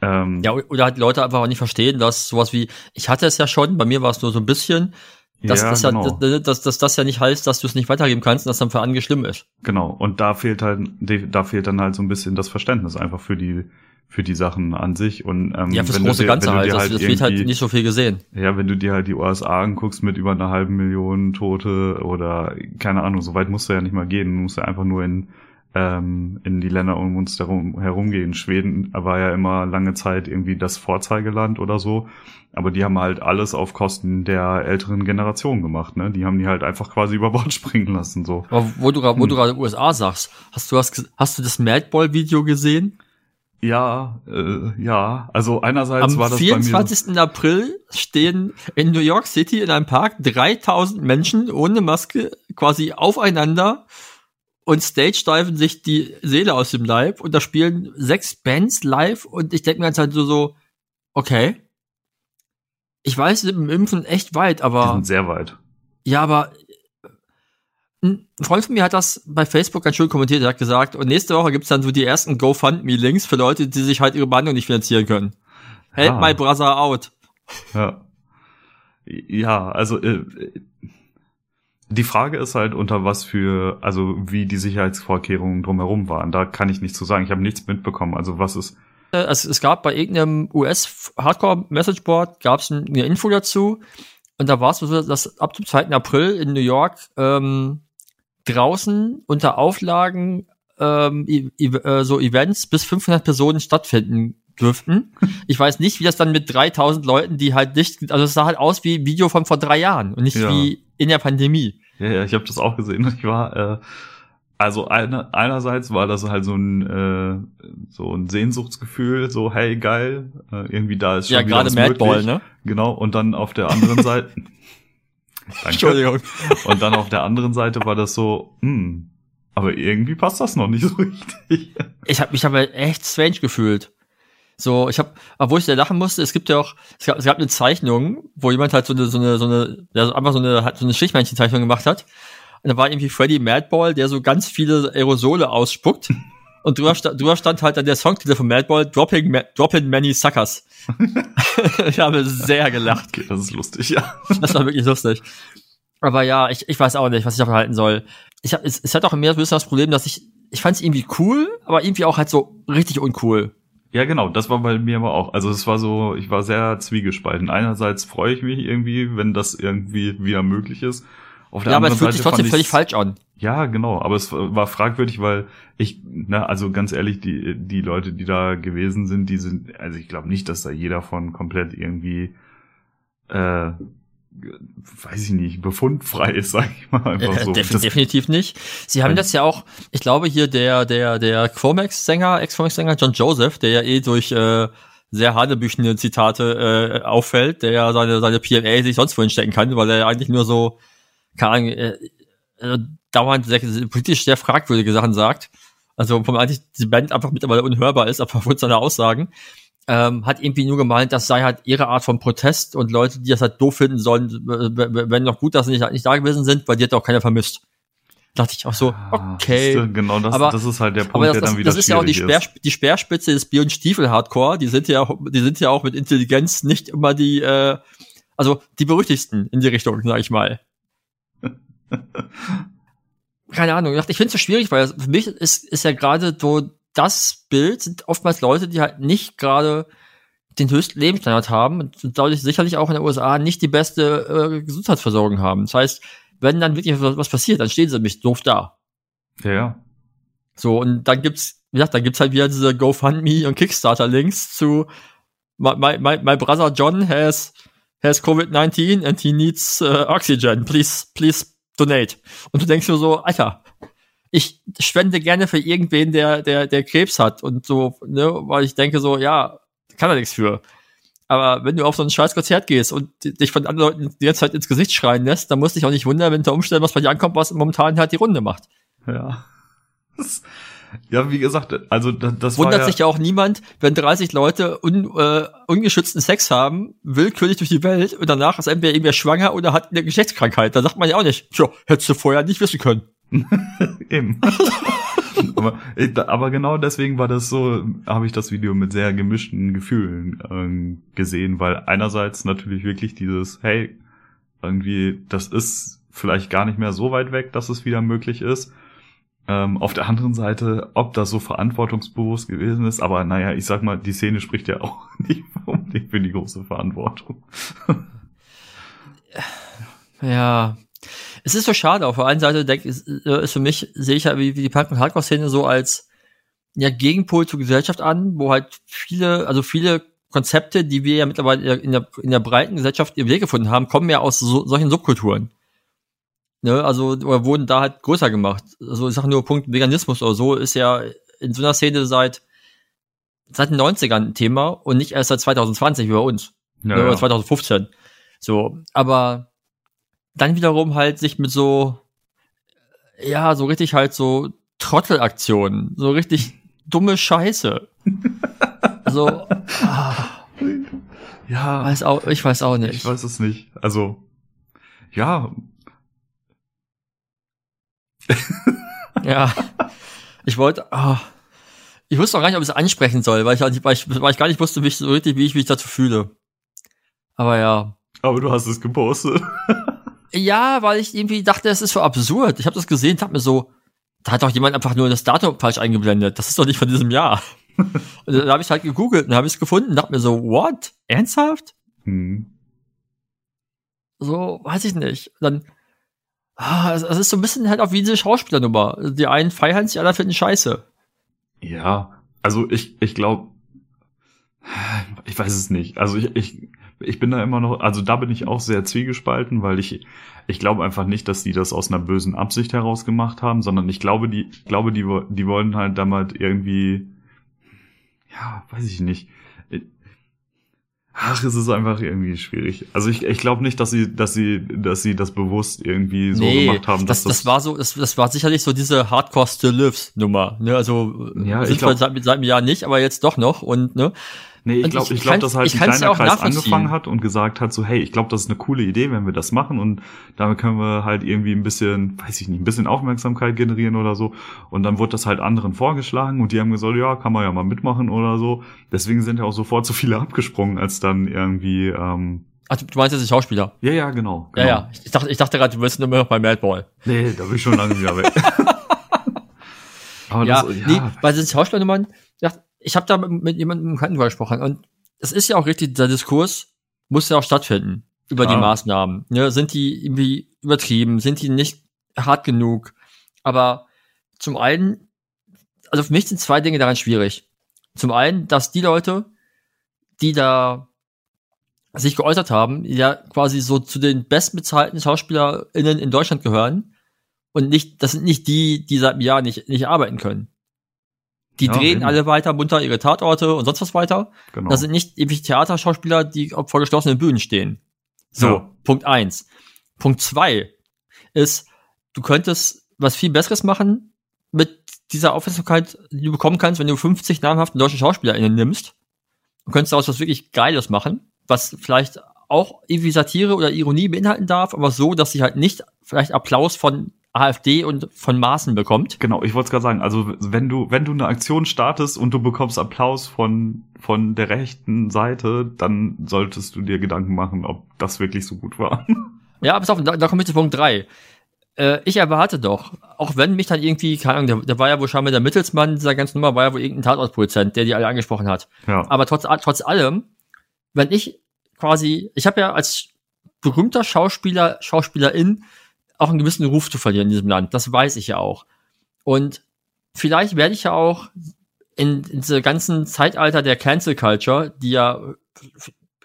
Ähm, Ja, oder halt Leute einfach auch nicht verstehen, dass sowas wie, ich hatte es ja schon, bei mir war es nur so ein bisschen, dass, ja, das, genau. ja, dass, dass, das ja nicht heißt, dass du es nicht weitergeben kannst und dass dann für andere schlimm ist. Genau, und da fehlt halt, da fehlt dann halt so ein bisschen das Verständnis einfach für die, für die Sachen an sich. Und ähm, Ja, fürs wenn große dir- Ganze wenn halt, dir das, wird halt nicht so viel gesehen. Ja, wenn du dir halt die USA anguckst mit über einer halben Million Tote oder keine Ahnung, so weit musst du ja nicht mal gehen. Du musst ja einfach nur in, ähm, in die Länder um uns herum, herumgehen. Schweden war ja immer lange Zeit irgendwie das Vorzeigeland oder so. Aber die haben halt alles auf Kosten der älteren Generation gemacht, ne? Die haben die halt einfach quasi über Bord springen lassen, so. Aber wo du, gerade- wo Hm. du gerade USA sagst, hast du, hast, hast du das Madball-Video gesehen? Ja, äh, ja. Also einerseits Am war das bei mir. 24. April stehen in New York City in einem Park 3000 Menschen ohne Maske quasi aufeinander und stage-diven sich die Seele aus dem Leib und da spielen sechs Bands live und ich denke mir jetzt halt so, so, okay. Ich weiß, mit dem Impfen echt weit, Die aber sind sehr weit. ja, aber ein Freund von mir hat das bei Facebook ganz schön kommentiert. Er hat gesagt, und nächste Woche gibt's dann so die ersten GoFundMe-Links für Leute, die sich halt ihre Behandlung nicht finanzieren können. Help Ah. my brother out. Ja. Ja, also äh, die Frage ist halt, unter was für, also wie die Sicherheitsvorkehrungen drumherum waren. Da kann ich nichts zu sagen. Ich habe nichts mitbekommen. Also was ist. Äh, Es, es gab bei irgendeinem US-Hardcore-Messageboard gab's ein- eine Info dazu. Und da war es so, dass ab dem 2. April in New York ähm, draußen unter Auflagen ähm, e e äh, so Events bis 500 Personen stattfinden dürften. Ich weiß nicht, wie das dann mit 3000 Leuten, die halt nicht, also es sah halt aus wie ein Video von vor drei Jahren und nicht Ja. wie in der Pandemie. Ja, ja, ich habe das auch gesehen. Ich war, äh, also eine, einerseits war das halt so ein äh, so ein Sehnsuchtsgefühl, so hey geil, äh, irgendwie da ist schon Ja, wieder gerade was Madball, möglich. ne? Genau. Und dann auf der anderen Seite. Entschuldigung. Und dann auf der anderen Seite war das so, hm, aber irgendwie passt das noch nicht so richtig. ich habe mich aber echt strange gefühlt. So, ich habe, obwohl ich sehr lachen musste, es gibt ja auch, es gab, es gab eine Zeichnung, wo jemand halt so eine, so eine, so eine, ja, einfach so eine, halt so eine Strichmännchen-Zeichnung gemacht hat. Und da war irgendwie Freddy Madball, der so ganz viele Aerosole ausspuckt. Und drüber, sta drüber stand halt dann der Songtitel von Madball, Dropping, Ma Dropping Many Suckers. ich habe sehr gelacht. Okay, das ist lustig, ja. Das war wirklich lustig. Aber ja, ich, ich weiß auch nicht, was ich davon halten soll. Ich hab, es, es hat auch mehr so ein bisschen das Problem, dass ich, ich fand es irgendwie cool, aber irgendwie auch halt so richtig uncool. Ja, genau, das war bei mir aber auch. Also es war so, ich war sehr zwiegespalten. Einerseits freue ich mich irgendwie, wenn das irgendwie wieder möglich ist. Auf der Ja, aber anderen es fühlt sich Seite trotzdem fand völlig falsch an. Ja, genau, aber es war fragwürdig, weil ich, na, also ganz ehrlich, die, die Leute, die da gewesen sind, die sind, also ich glaube nicht, dass da jeder von komplett irgendwie äh, weiß ich nicht, befundfrei ist, sag ich mal einfach Äh, so. def Das- definitiv nicht. Sie haben das ja auch, ich glaube hier der, der, der Chromex-Sänger, Ex-Chromex-Sänger John Joseph, der ja eh durch äh, sehr hanebüchene Zitate äh, auffällt, der ja seine, seine PMA sich sonst wohin stecken kann, weil er ja eigentlich nur so, keine Ahnung, äh, äh, dauernd sehr, politisch sehr fragwürdige Sachen sagt. Also vom eigentlich die Band einfach mittlerweile unhörbar ist, aber aufgrund seiner Aussagen. Ähm, hat irgendwie nur gemeint, das sei halt ihre Art von Protest und Leute, die das halt doof finden sollen, wenn noch gut, dass sie nicht, nicht da gewesen sind, weil die hat auch keiner vermisst. Dachte ich auch so, Ah, okay. siehste, Genau, das, Aber- das ist halt der Punkt, Aber das, der das, dann wieder das ist ja auch die, Speer, die Speerspitze des Bier- und Stiefel-Hardcore. Die sind ja, auch- die sind ja auch mit Intelligenz nicht immer die, äh, also die berüchtigsten in die Richtung, sag ich mal. Keine Ahnung. Ich dachte, ich finde es so schwierig, weil für mich ist, ist ja gerade so das Bild sind oftmals Leute, die halt nicht gerade den höchsten Lebensstandard haben und dadurch sicherlich auch in den USA nicht die beste äh, Gesundheitsversorgung haben. Das heißt, wenn dann wirklich was was passiert, dann stehen sie nämlich doof da. Ja, ja. So, und dann gibt's, wie gesagt, dann gibt's halt wieder diese GoFundMe und Kickstarter-Links zu my, my, my, my brother John has has COVID-19 and he needs uh, oxygen. Please, please donate. Und du denkst nur so, Alter, ich spende gerne für irgendwen, der, der, der Krebs hat und so, ne, weil ich denke so, ja, kann er nichts für. Aber wenn du auf so ein scheiß Konzert gehst und dich von anderen Leuten die ganze Zeit ins Gesicht schreien lässt, dann musst du dich auch nicht wundern, wenn unter Umständen was bei dir ankommt, was momentan halt die Runde macht. Ja. Das- Ja, wie gesagt, also das, das Wundert ja, sich ja auch niemand, wenn 30 Leute un, äh, ungeschützten Sex haben, willkürlich durch die Welt und danach ist entweder irgendwer schwanger oder hat eine Geschlechtskrankheit. Da sagt man ja auch nicht, tja, hättest du vorher nicht wissen können. Eben. aber, ich- aber genau deswegen war das so, habe ich das Video mit sehr gemischten Gefühlen ähm, gesehen, weil einerseits natürlich wirklich dieses, hey, irgendwie, das ist vielleicht gar nicht mehr so weit weg, dass es wieder möglich ist. Ähm, auf der anderen Seite, ob das so verantwortungsbewusst gewesen ist, aber naja, ich sag mal, die Szene spricht ja auch nicht unbedingt für die große Verantwortung. Ja. Es ist so schade. Auf der einen Seite denk, ist, äh, ist für mich, sehe ich ja wie, wie die Punk- und Hardcore-Szene so als ja, Gegenpol zur Gesellschaft an, wo halt viele, also viele Konzepte, die wir ja mittlerweile in der, in der breiten Gesellschaft ihren Weg gefunden haben, kommen ja aus so, solchen Subkulturen. Ne, also oder wurden da halt größer gemacht. Also ich sage nur Punkt Veganismus oder so ist ja in so einer Szene seit seit den 90ern ein Thema und nicht erst seit 2020 wie bei uns. Ja, oder ja. 2015. So, aber dann wiederum halt sich mit so, ja, so richtig halt so Trottelaktionen, so richtig dumme Scheiße. so, ah, ja, weiß auch, ich weiß auch nicht. ich weiß es nicht. Also, ja, Ja. Ich wollte, ah, ich wusste auch gar nicht, ob ich es ansprechen soll, weil ich, weil ich, weil ich gar nicht wusste, wie ich so richtig, wie ich mich dazu fühle. Aber ja. aber du hast es gepostet. Ja, weil ich irgendwie dachte, es ist so absurd. Ich habe das gesehen, dachte mir so, da hat doch jemand einfach nur das Datum falsch eingeblendet. Das ist doch nicht von diesem Jahr. und dann habe ich halt gegoogelt und habe es gefunden und dachte mir so, what? Ernsthaft? Hm. So, weiß ich nicht. Dann, ah, es, ist so ein bisschen halt auch wie diese Schauspielernummer. Die einen feiern sich, die anderen finden scheiße. Ja, also ich, ich glaube, ich weiß es nicht. Also ich, ich, ich bin da immer noch, also da bin ich auch sehr zwiegespalten, weil ich, ich glaube einfach nicht, dass die das aus einer bösen Absicht heraus gemacht haben, sondern ich glaube, die, ich glaube, die, die wollen halt damit irgendwie, ja, weiß ich nicht. Ach, es ist einfach irgendwie schwierig. Also ich, ich glaube nicht, dass sie, dass sie, dass sie das bewusst irgendwie so gemacht haben, das, dass das, war so, das, das war sicherlich so diese Hardcore Still Lives Nummer. Ne? Also Ja, sind ich glaub- seit, seit einem Jahr nicht, aber jetzt doch noch. Und ne, Nee, ich glaube, ich- ich, ich glaub, kann's- dass halt ein kleiner ja Kreis angefangen hat und gesagt hat, so, hey, ich glaube, das ist eine coole Idee, wenn wir das machen und damit können wir halt irgendwie ein bisschen, weiß ich nicht, ein bisschen Aufmerksamkeit generieren oder so. Und dann wurde das halt anderen vorgeschlagen und die haben gesagt, ja, kann man ja mal mitmachen oder so. Deswegen sind ja auch sofort so viele abgesprungen, als dann irgendwie, ähm, ach, du meinst jetzt die Schauspieler? ja, ja, genau. Ja, genau. ja. Ich dachte, ich dachte gerade, du bist nur noch bei Madball. Nee, da bin ich schon lange wieder weg. Aber Ja, das, nee, bei diesen Schauspielernummern, ja, ich habe da mit, jemandem im Krankenwagen gesprochen und es ist ja auch richtig, dieser Diskurs muss ja auch stattfinden über die Klar. Maßnahmen. Ne? Sind die irgendwie übertrieben? Sind die nicht hart genug? Aber zum einen, also für mich sind zwei Dinge daran schwierig. Zum einen, dass die Leute, die da sich geäußert haben, die ja quasi so zu den bestbezahlten SchauspielerInnen in Deutschland gehören. Und nicht, das sind nicht die, die seit einem Jahr nicht, nicht arbeiten können. Die Ja, drehen eben. alle weiter munter ihre Tatorte und sonst was weiter. Genau. Das sind nicht ewig Theaterschauspieler, die vor geschlossenen Bühnen stehen. So, Ja. Punkt eins. Punkt zwei ist, du könntest was viel Besseres machen mit dieser Aufmerksamkeit, die du bekommen kannst, wenn du 50 namhaften deutsche SchauspielerInnen nimmst. Du könntest daraus was wirklich Geiles machen, was vielleicht auch irgendwie Satire oder Ironie beinhalten darf, aber so, dass sie halt nicht vielleicht Applaus von AfD und von Maßen bekommt. Genau, ich wollte es gerade sagen, also wenn du, wenn du eine Aktion startest und du bekommst Applaus von, von der rechten Seite, dann solltest du dir Gedanken machen, ob das wirklich so gut war. Ja, pass auf, da, da komme ich zu Punkt drei. Äh, ich erwarte doch, auch wenn mich dann irgendwie, keine Ahnung, der, der war ja wohl scheinbar der Mittelsmann dieser ganzen Nummer, war ja wohl irgendein Tatortproduzent, der die alle angesprochen hat. ja. Aber trotz, trotz allem, wenn ich quasi, ich habe ja als berühmter Schauspieler, Schauspielerin auch einen gewissen Ruf zu verlieren in diesem Land. Das weiß ich ja auch. Und vielleicht werde ich ja auch in, in diese ganzen Zeitalter der Cancel Culture, die ja,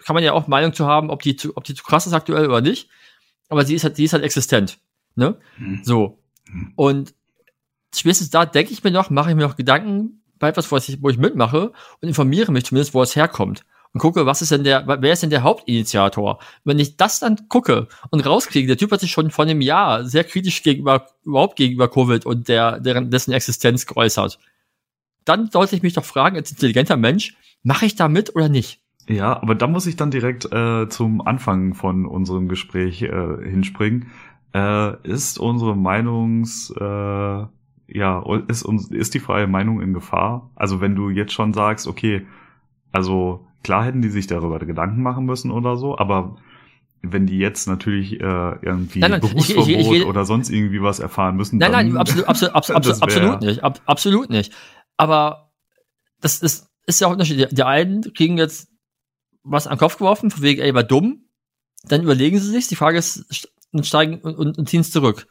kann man ja auch Meinung zu haben, ob die zu, ob die zu krass ist aktuell oder nicht. Aber sie ist halt, sie ist halt existent. Ne? Hm. So. Und spätestens da denke ich mir noch, mache ich mir noch Gedanken bei etwas, wo ich, wo ich mitmache und informiere mich zumindest, wo es herkommt. Und gucke, was ist denn der, wer ist denn der Hauptinitiator? Wenn ich das dann gucke und rauskriege, der Typ hat sich schon vor einem Jahr sehr kritisch gegenüber, überhaupt gegenüber Covid und der, deren, dessen Existenz geäußert. Dann sollte ich mich doch fragen, als intelligenter Mensch, mache ich da mit oder nicht? Ja, aber da muss ich dann direkt äh, zum Anfang von unserem Gespräch äh, hinspringen. Äh, ist unsere Meinungs, äh, ja, ist, uns, ist die freie Meinung in Gefahr? Also wenn du jetzt schon sagst, okay, also klar hätten die sich darüber Gedanken machen müssen oder so, aber wenn die jetzt natürlich äh, irgendwie Nein, nein, ich- ich- Berufsverbot ich- ich- oder sonst irgendwie was erfahren müssen, Nein, dann, nein, absolut, absolut, absolut, absolut, nicht. Ab, absolut nicht. Aber das ist, ist ja auch Unterschied. Die, einen kriegen jetzt was an den Kopf geworfen, von wegen, ey, war dumm. Dann überlegen sie sich. Die Frage ist, st- und steigen und, und, und ziehen es zurück.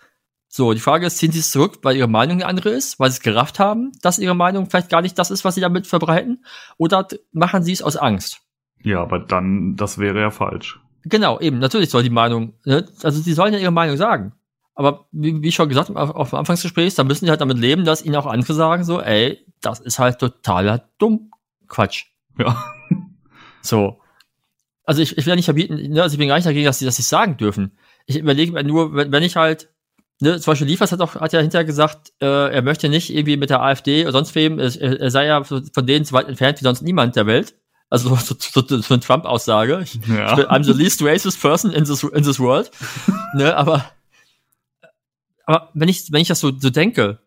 So, die Frage ist, ziehen sie es zurück, weil ihre Meinung eine andere ist, weil sie es gerafft haben, dass ihre Meinung vielleicht gar nicht das ist, was sie damit verbreiten, oder machen sie es aus Angst? Ja, aber dann, das wäre ja falsch. Genau, eben, natürlich soll die Meinung, ne? also sie sollen ja ihre Meinung sagen. Aber wie, wie schon gesagt, auf, auf dem Anfangsgespräch, da müssen die halt damit leben, dass ihnen auch andere sagen, so, ey, das ist halt totaler dumm Quatsch. Ja. So. Also ich, ich will ja nicht verbieten, ne, also ich bin gar nicht dagegen, dass sie das nicht sagen dürfen. Ich überlege mir nur, wenn, wenn ich halt, ne, zum Beispiel Liefers hat auch, hat ja hinterher gesagt, äh, er möchte nicht irgendwie mit der AfD oder sonst wem, er, er sei ja von denen so weit entfernt wie sonst niemand der Welt. Also so, so, so, so eine Trump-Aussage. Ich, Ja. ich bin, I'm the least racist person in this, in this world. ne, aber, aber wenn ich, wenn ich das so, so denke,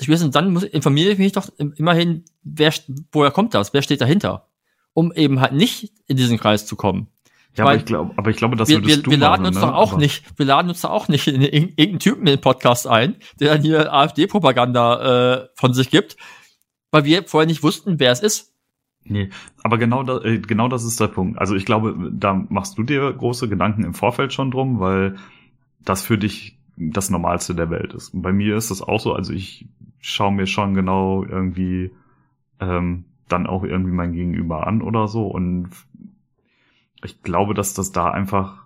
ich weiß nicht, dann muss, informiere ich mich doch im- immerhin, wer, woher kommt das? Wer steht dahinter? Um eben halt nicht in diesen Kreis zu kommen. Ja, Weil aber ich glaube, aber ich glaube, das wir, würdest wir, du wir laden machen, uns ne? doch auch aber, nicht, wir laden uns doch auch nicht in irg- irgendeinen Typen in den Podcast ein, der dann hier AfD-Propaganda äh, von sich gibt, weil wir vorher nicht wussten, wer es ist. Nee, aber genau, da, äh, genau das ist der Punkt. Also ich glaube, da machst du dir große Gedanken im Vorfeld schon drum, weil das für dich das Normalste der Welt ist. Und bei mir ist das auch so, also ich schaue mir schon genau irgendwie ähm, dann auch irgendwie mein Gegenüber an oder so und ich glaube, dass das da einfach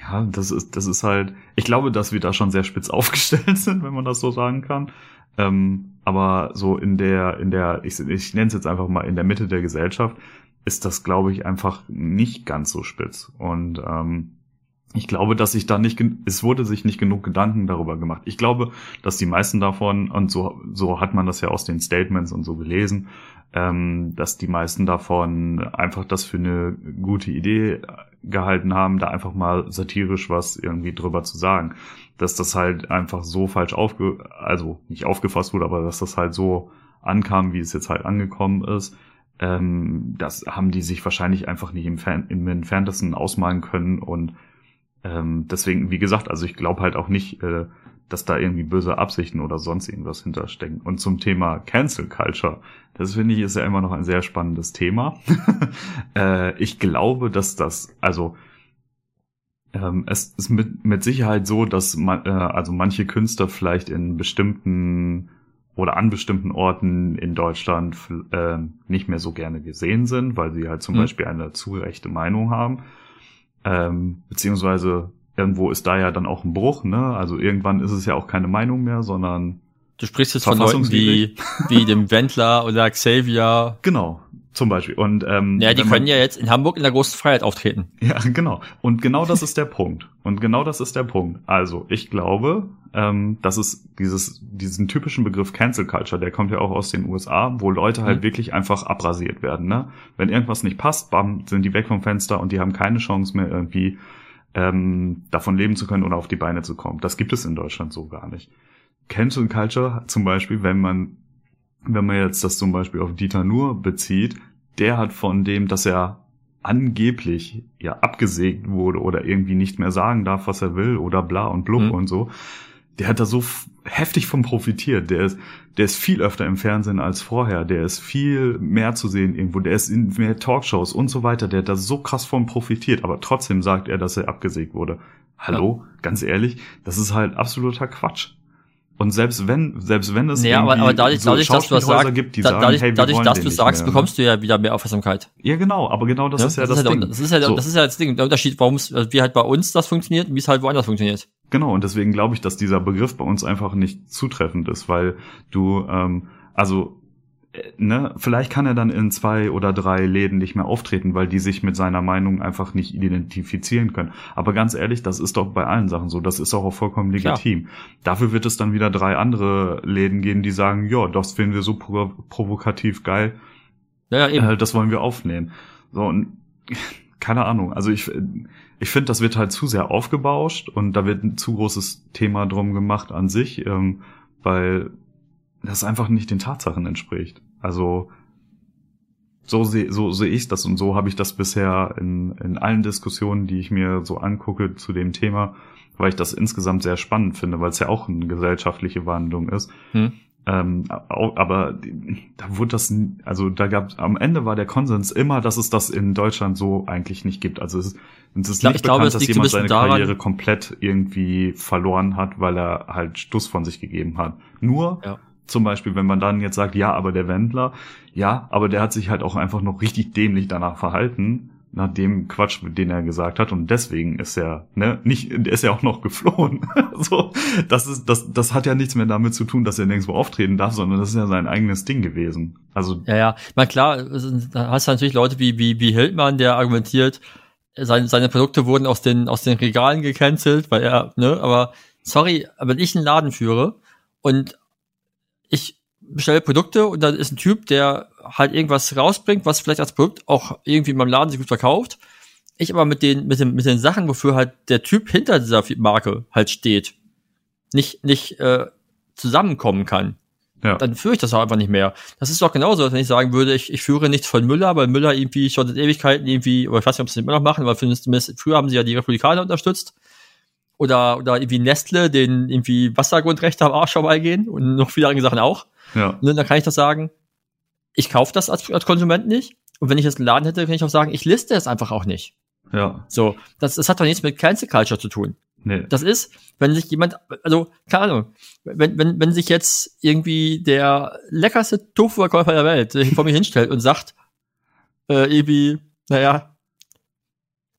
ja, das ist, das ist halt, ich glaube, dass wir da schon sehr spitz aufgestellt sind, wenn man das so sagen kann. Ähm, aber so in der, in der, ich, ich nenne es jetzt einfach mal in der Mitte der Gesellschaft, ist das, glaube ich, einfach nicht ganz so spitz. Und ähm, ich glaube, dass sich da nicht, es wurde sich nicht genug Gedanken darüber gemacht. Ich glaube, dass die meisten davon, und so, so hat man das ja aus den Statements und so gelesen, ähm, dass die meisten davon einfach das für eine gute Idee gehalten haben, da einfach mal satirisch was irgendwie drüber zu sagen. Dass das halt einfach so falsch aufge, also nicht aufgefasst wurde, aber dass das halt so ankam, wie es jetzt halt angekommen ist. Ähm, das haben die sich wahrscheinlich einfach nicht im, Fan, im entferntesten ausmalen können und ähm, deswegen, wie gesagt, also ich glaube halt auch nicht, äh, dass da irgendwie böse Absichten oder sonst irgendwas hinterstecken. Und zum Thema Cancel Culture, das finde ich ist ja immer noch ein sehr spannendes Thema. äh, ich glaube, dass das, also ähm, es ist mit, mit Sicherheit so, dass man, äh, also manche Künstler vielleicht in bestimmten oder an bestimmten Orten in Deutschland äh, nicht mehr so gerne gesehen sind, weil sie halt zum Mhm. Beispiel eine zu rechte Meinung haben. Ähm, beziehungsweise irgendwo ist da ja dann auch ein Bruch, ne? Also irgendwann ist es ja auch keine Meinung mehr, sondern Du sprichst jetzt von Leuten wie, wie dem Wendler oder Xavier. genau, zum Beispiel. Und ähm, Ja, die können ja jetzt in Hamburg in der großen Freiheit auftreten. Ja, genau. Und genau das ist der Punkt. Und genau das ist der Punkt. Also, ich glaube, ähm, dass es dieses, diesen typischen Begriff Cancel Culture, der kommt ja auch aus den USA, wo Leute halt Mhm. wirklich einfach abrasiert werden. Ne? Wenn irgendwas nicht passt, bam, sind die weg vom Fenster und die haben keine Chance mehr irgendwie ähm, davon leben zu können oder auf die Beine zu kommen. Das gibt es in Deutschland so gar nicht. Cancel Culture zum Beispiel, wenn man, wenn man jetzt das zum Beispiel auf Dieter Nuhr bezieht, der hat von dem, dass er angeblich ja abgesägt wurde oder irgendwie nicht mehr sagen darf, was er will oder bla und blub Mhm. und so, der hat da so heftig von profitiert. Der ist, der ist viel öfter im Fernsehen als vorher. Der ist viel mehr zu sehen irgendwo. Der ist in mehr Talkshows und so weiter. Der hat da so krass von profitiert. Aber trotzdem sagt er, dass er abgesägt wurde. Hallo? Ganz ehrlich? Das ist halt absoluter Quatsch. Und selbst wenn, selbst wenn es Nee, aber, aber dadurch, so dadurch dass du das sagst, gibt, die da, sagen, dadurch, hey, dadurch dass du sagst, mehr, bekommst du ja wieder mehr Aufmerksamkeit. Ja, genau, aber genau das Ne? ist ja das, ist Ding. der, das ist ja, So. das ist ja das Ding, der Unterschied, warum es, wie halt bei uns das funktioniert und wie es halt woanders funktioniert. Genau, und deswegen glaube ich, dass dieser Begriff bei uns einfach nicht zutreffend ist, weil du, ähm, also, äh, ne, vielleicht kann er dann in zwei oder drei Läden nicht mehr auftreten, weil die sich mit seiner Meinung einfach nicht identifizieren können. Aber ganz ehrlich, das ist doch bei allen Sachen so, das ist auch, auch vollkommen Klar. legitim. Dafür wird es dann wieder drei andere Läden geben, die sagen, ja, das finden wir so provo provokativ geil, Ja, ja, eben. äh, das wollen wir aufnehmen. So, und keine Ahnung. Also ich, ich finde, das wird halt zu sehr aufgebauscht und da wird ein zu großes Thema drum gemacht an sich, ähm, weil das einfach nicht den Tatsachen entspricht. Also so sehe so sehe ich das und so habe ich das bisher in, in allen Diskussionen, die ich mir so angucke zu dem Thema, weil ich das insgesamt sehr spannend finde, weil es ja auch eine gesellschaftliche Wandlung ist. Hm. Ähm, aber da wurde das, also da gab am Ende war der Konsens immer, dass es das in Deutschland so eigentlich nicht gibt. Also es ist, es ist nicht ich glaube, bekannt, es dass jemand seine daran- Karriere komplett irgendwie verloren hat, weil er halt Stuss von sich gegeben hat. Nur Ja. zum Beispiel, wenn man dann jetzt sagt, ja, aber der Wendler, ja, aber der hat sich halt auch einfach noch richtig dämlich danach verhalten, nach dem Quatsch, den er gesagt hat, und deswegen ist er, ne, nicht, ist ja auch noch geflohen. so, das ist, das, das hat ja nichts mehr damit zu tun, dass er nirgendwo auftreten darf, sondern das ist ja sein eigenes Ding gewesen. Also, Ja, ja. Na klar, da hast du natürlich Leute wie, wie, wie Hildmann, der argumentiert, seine, seine Produkte wurden aus den, aus den Regalen gecancelt, weil er, ne, aber sorry, wenn ich einen Laden führe und ich bestelle Produkte und dann ist ein Typ, der halt irgendwas rausbringt, was vielleicht als Produkt auch irgendwie in meinem Laden sich gut verkauft. Ich aber mit den, mit den, mit den Sachen, wofür halt der Typ hinter dieser Marke halt steht, nicht, nicht äh, zusammenkommen kann ja, dann führe ich das auch einfach nicht mehr. Das ist doch genauso, als wenn ich sagen würde, ich, ich führe nichts von Müller, weil Müller irgendwie schon seit Ewigkeiten irgendwie, oder ich weiß nicht, ob sie es immer noch machen, aber zumindest früher haben sie ja die Republikaner unterstützt. Oder, oder irgendwie Nestle, den irgendwie Wassergrundrechte am Arsch vorbeigehen und noch viele andere Sachen auch. ja, Ne, dann kann ich das sagen, ich kaufe das als, als Konsument nicht. Und wenn ich jetzt einen Laden hätte, kann ich auch sagen, ich liste es einfach auch nicht. ja, So, das, das hat doch nichts mit Cancel Culture zu tun. nee, Das ist, wenn sich jemand, also, keine Ahnung, wenn, wenn, wenn sich jetzt irgendwie der leckerste Tofu-Verkäufer der Welt vor mir hinstellt und sagt, äh, irgendwie, naja,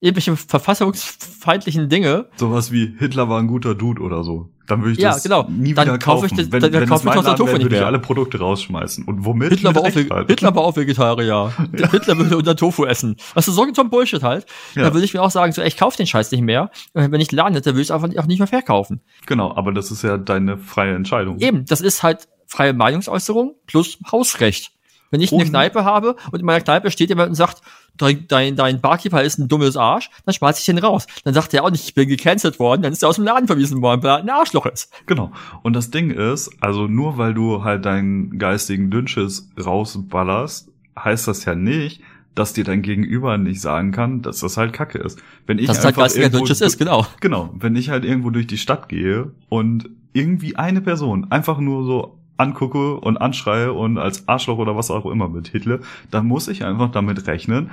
irgendwelche verfassungsfeindlichen Dinge, sowas wie Hitler war ein guter Dude oder so. Dann würde ich Ja, das genau. nie Dann wieder kaufe kaufen. ich das- wenn, dann wenn kaufe ich das Tofu wäre, würde ich alle Produkte rausschmeißen. Und womit? Hitler war, auch, halt. Hitler war auch Vegetarier. Hitler würde unter Tofu essen. Was ist so, ein Bullshit halt? Ja. Dann würde ich mir auch sagen, so, ey, ich kaufe den Scheiß nicht mehr. Und Wenn ich Laden hätte, würde ich es einfach auch nicht mehr verkaufen. Genau, aber das ist ja deine freie Entscheidung. Eben, das ist halt freie Meinungsäußerung plus Hausrecht. Wenn ich eine Kneipe habe und in meiner Kneipe steht jemand und sagt, dein, dein, dein Barkeeper ist ein dummes Arsch, dann schmeiß ich den raus. Dann sagt er auch nicht, ich bin gecancelt worden, dann ist er aus dem Laden verwiesen worden, weil er ein Arschloch ist. Genau. Und das Ding ist, also nur weil du halt deinen geistigen Dünnschiss rausballerst, heißt das ja nicht, dass dir dein Gegenüber nicht sagen kann, dass das halt Kacke ist. Wenn ich Das ist halt einfach geistiger irgendwo- ist, genau. Genau, wenn ich halt irgendwo durch die Stadt gehe und irgendwie eine Person einfach nur so angucke und anschreie und als Arschloch oder was auch immer betitle, dann muss ich einfach damit rechnen,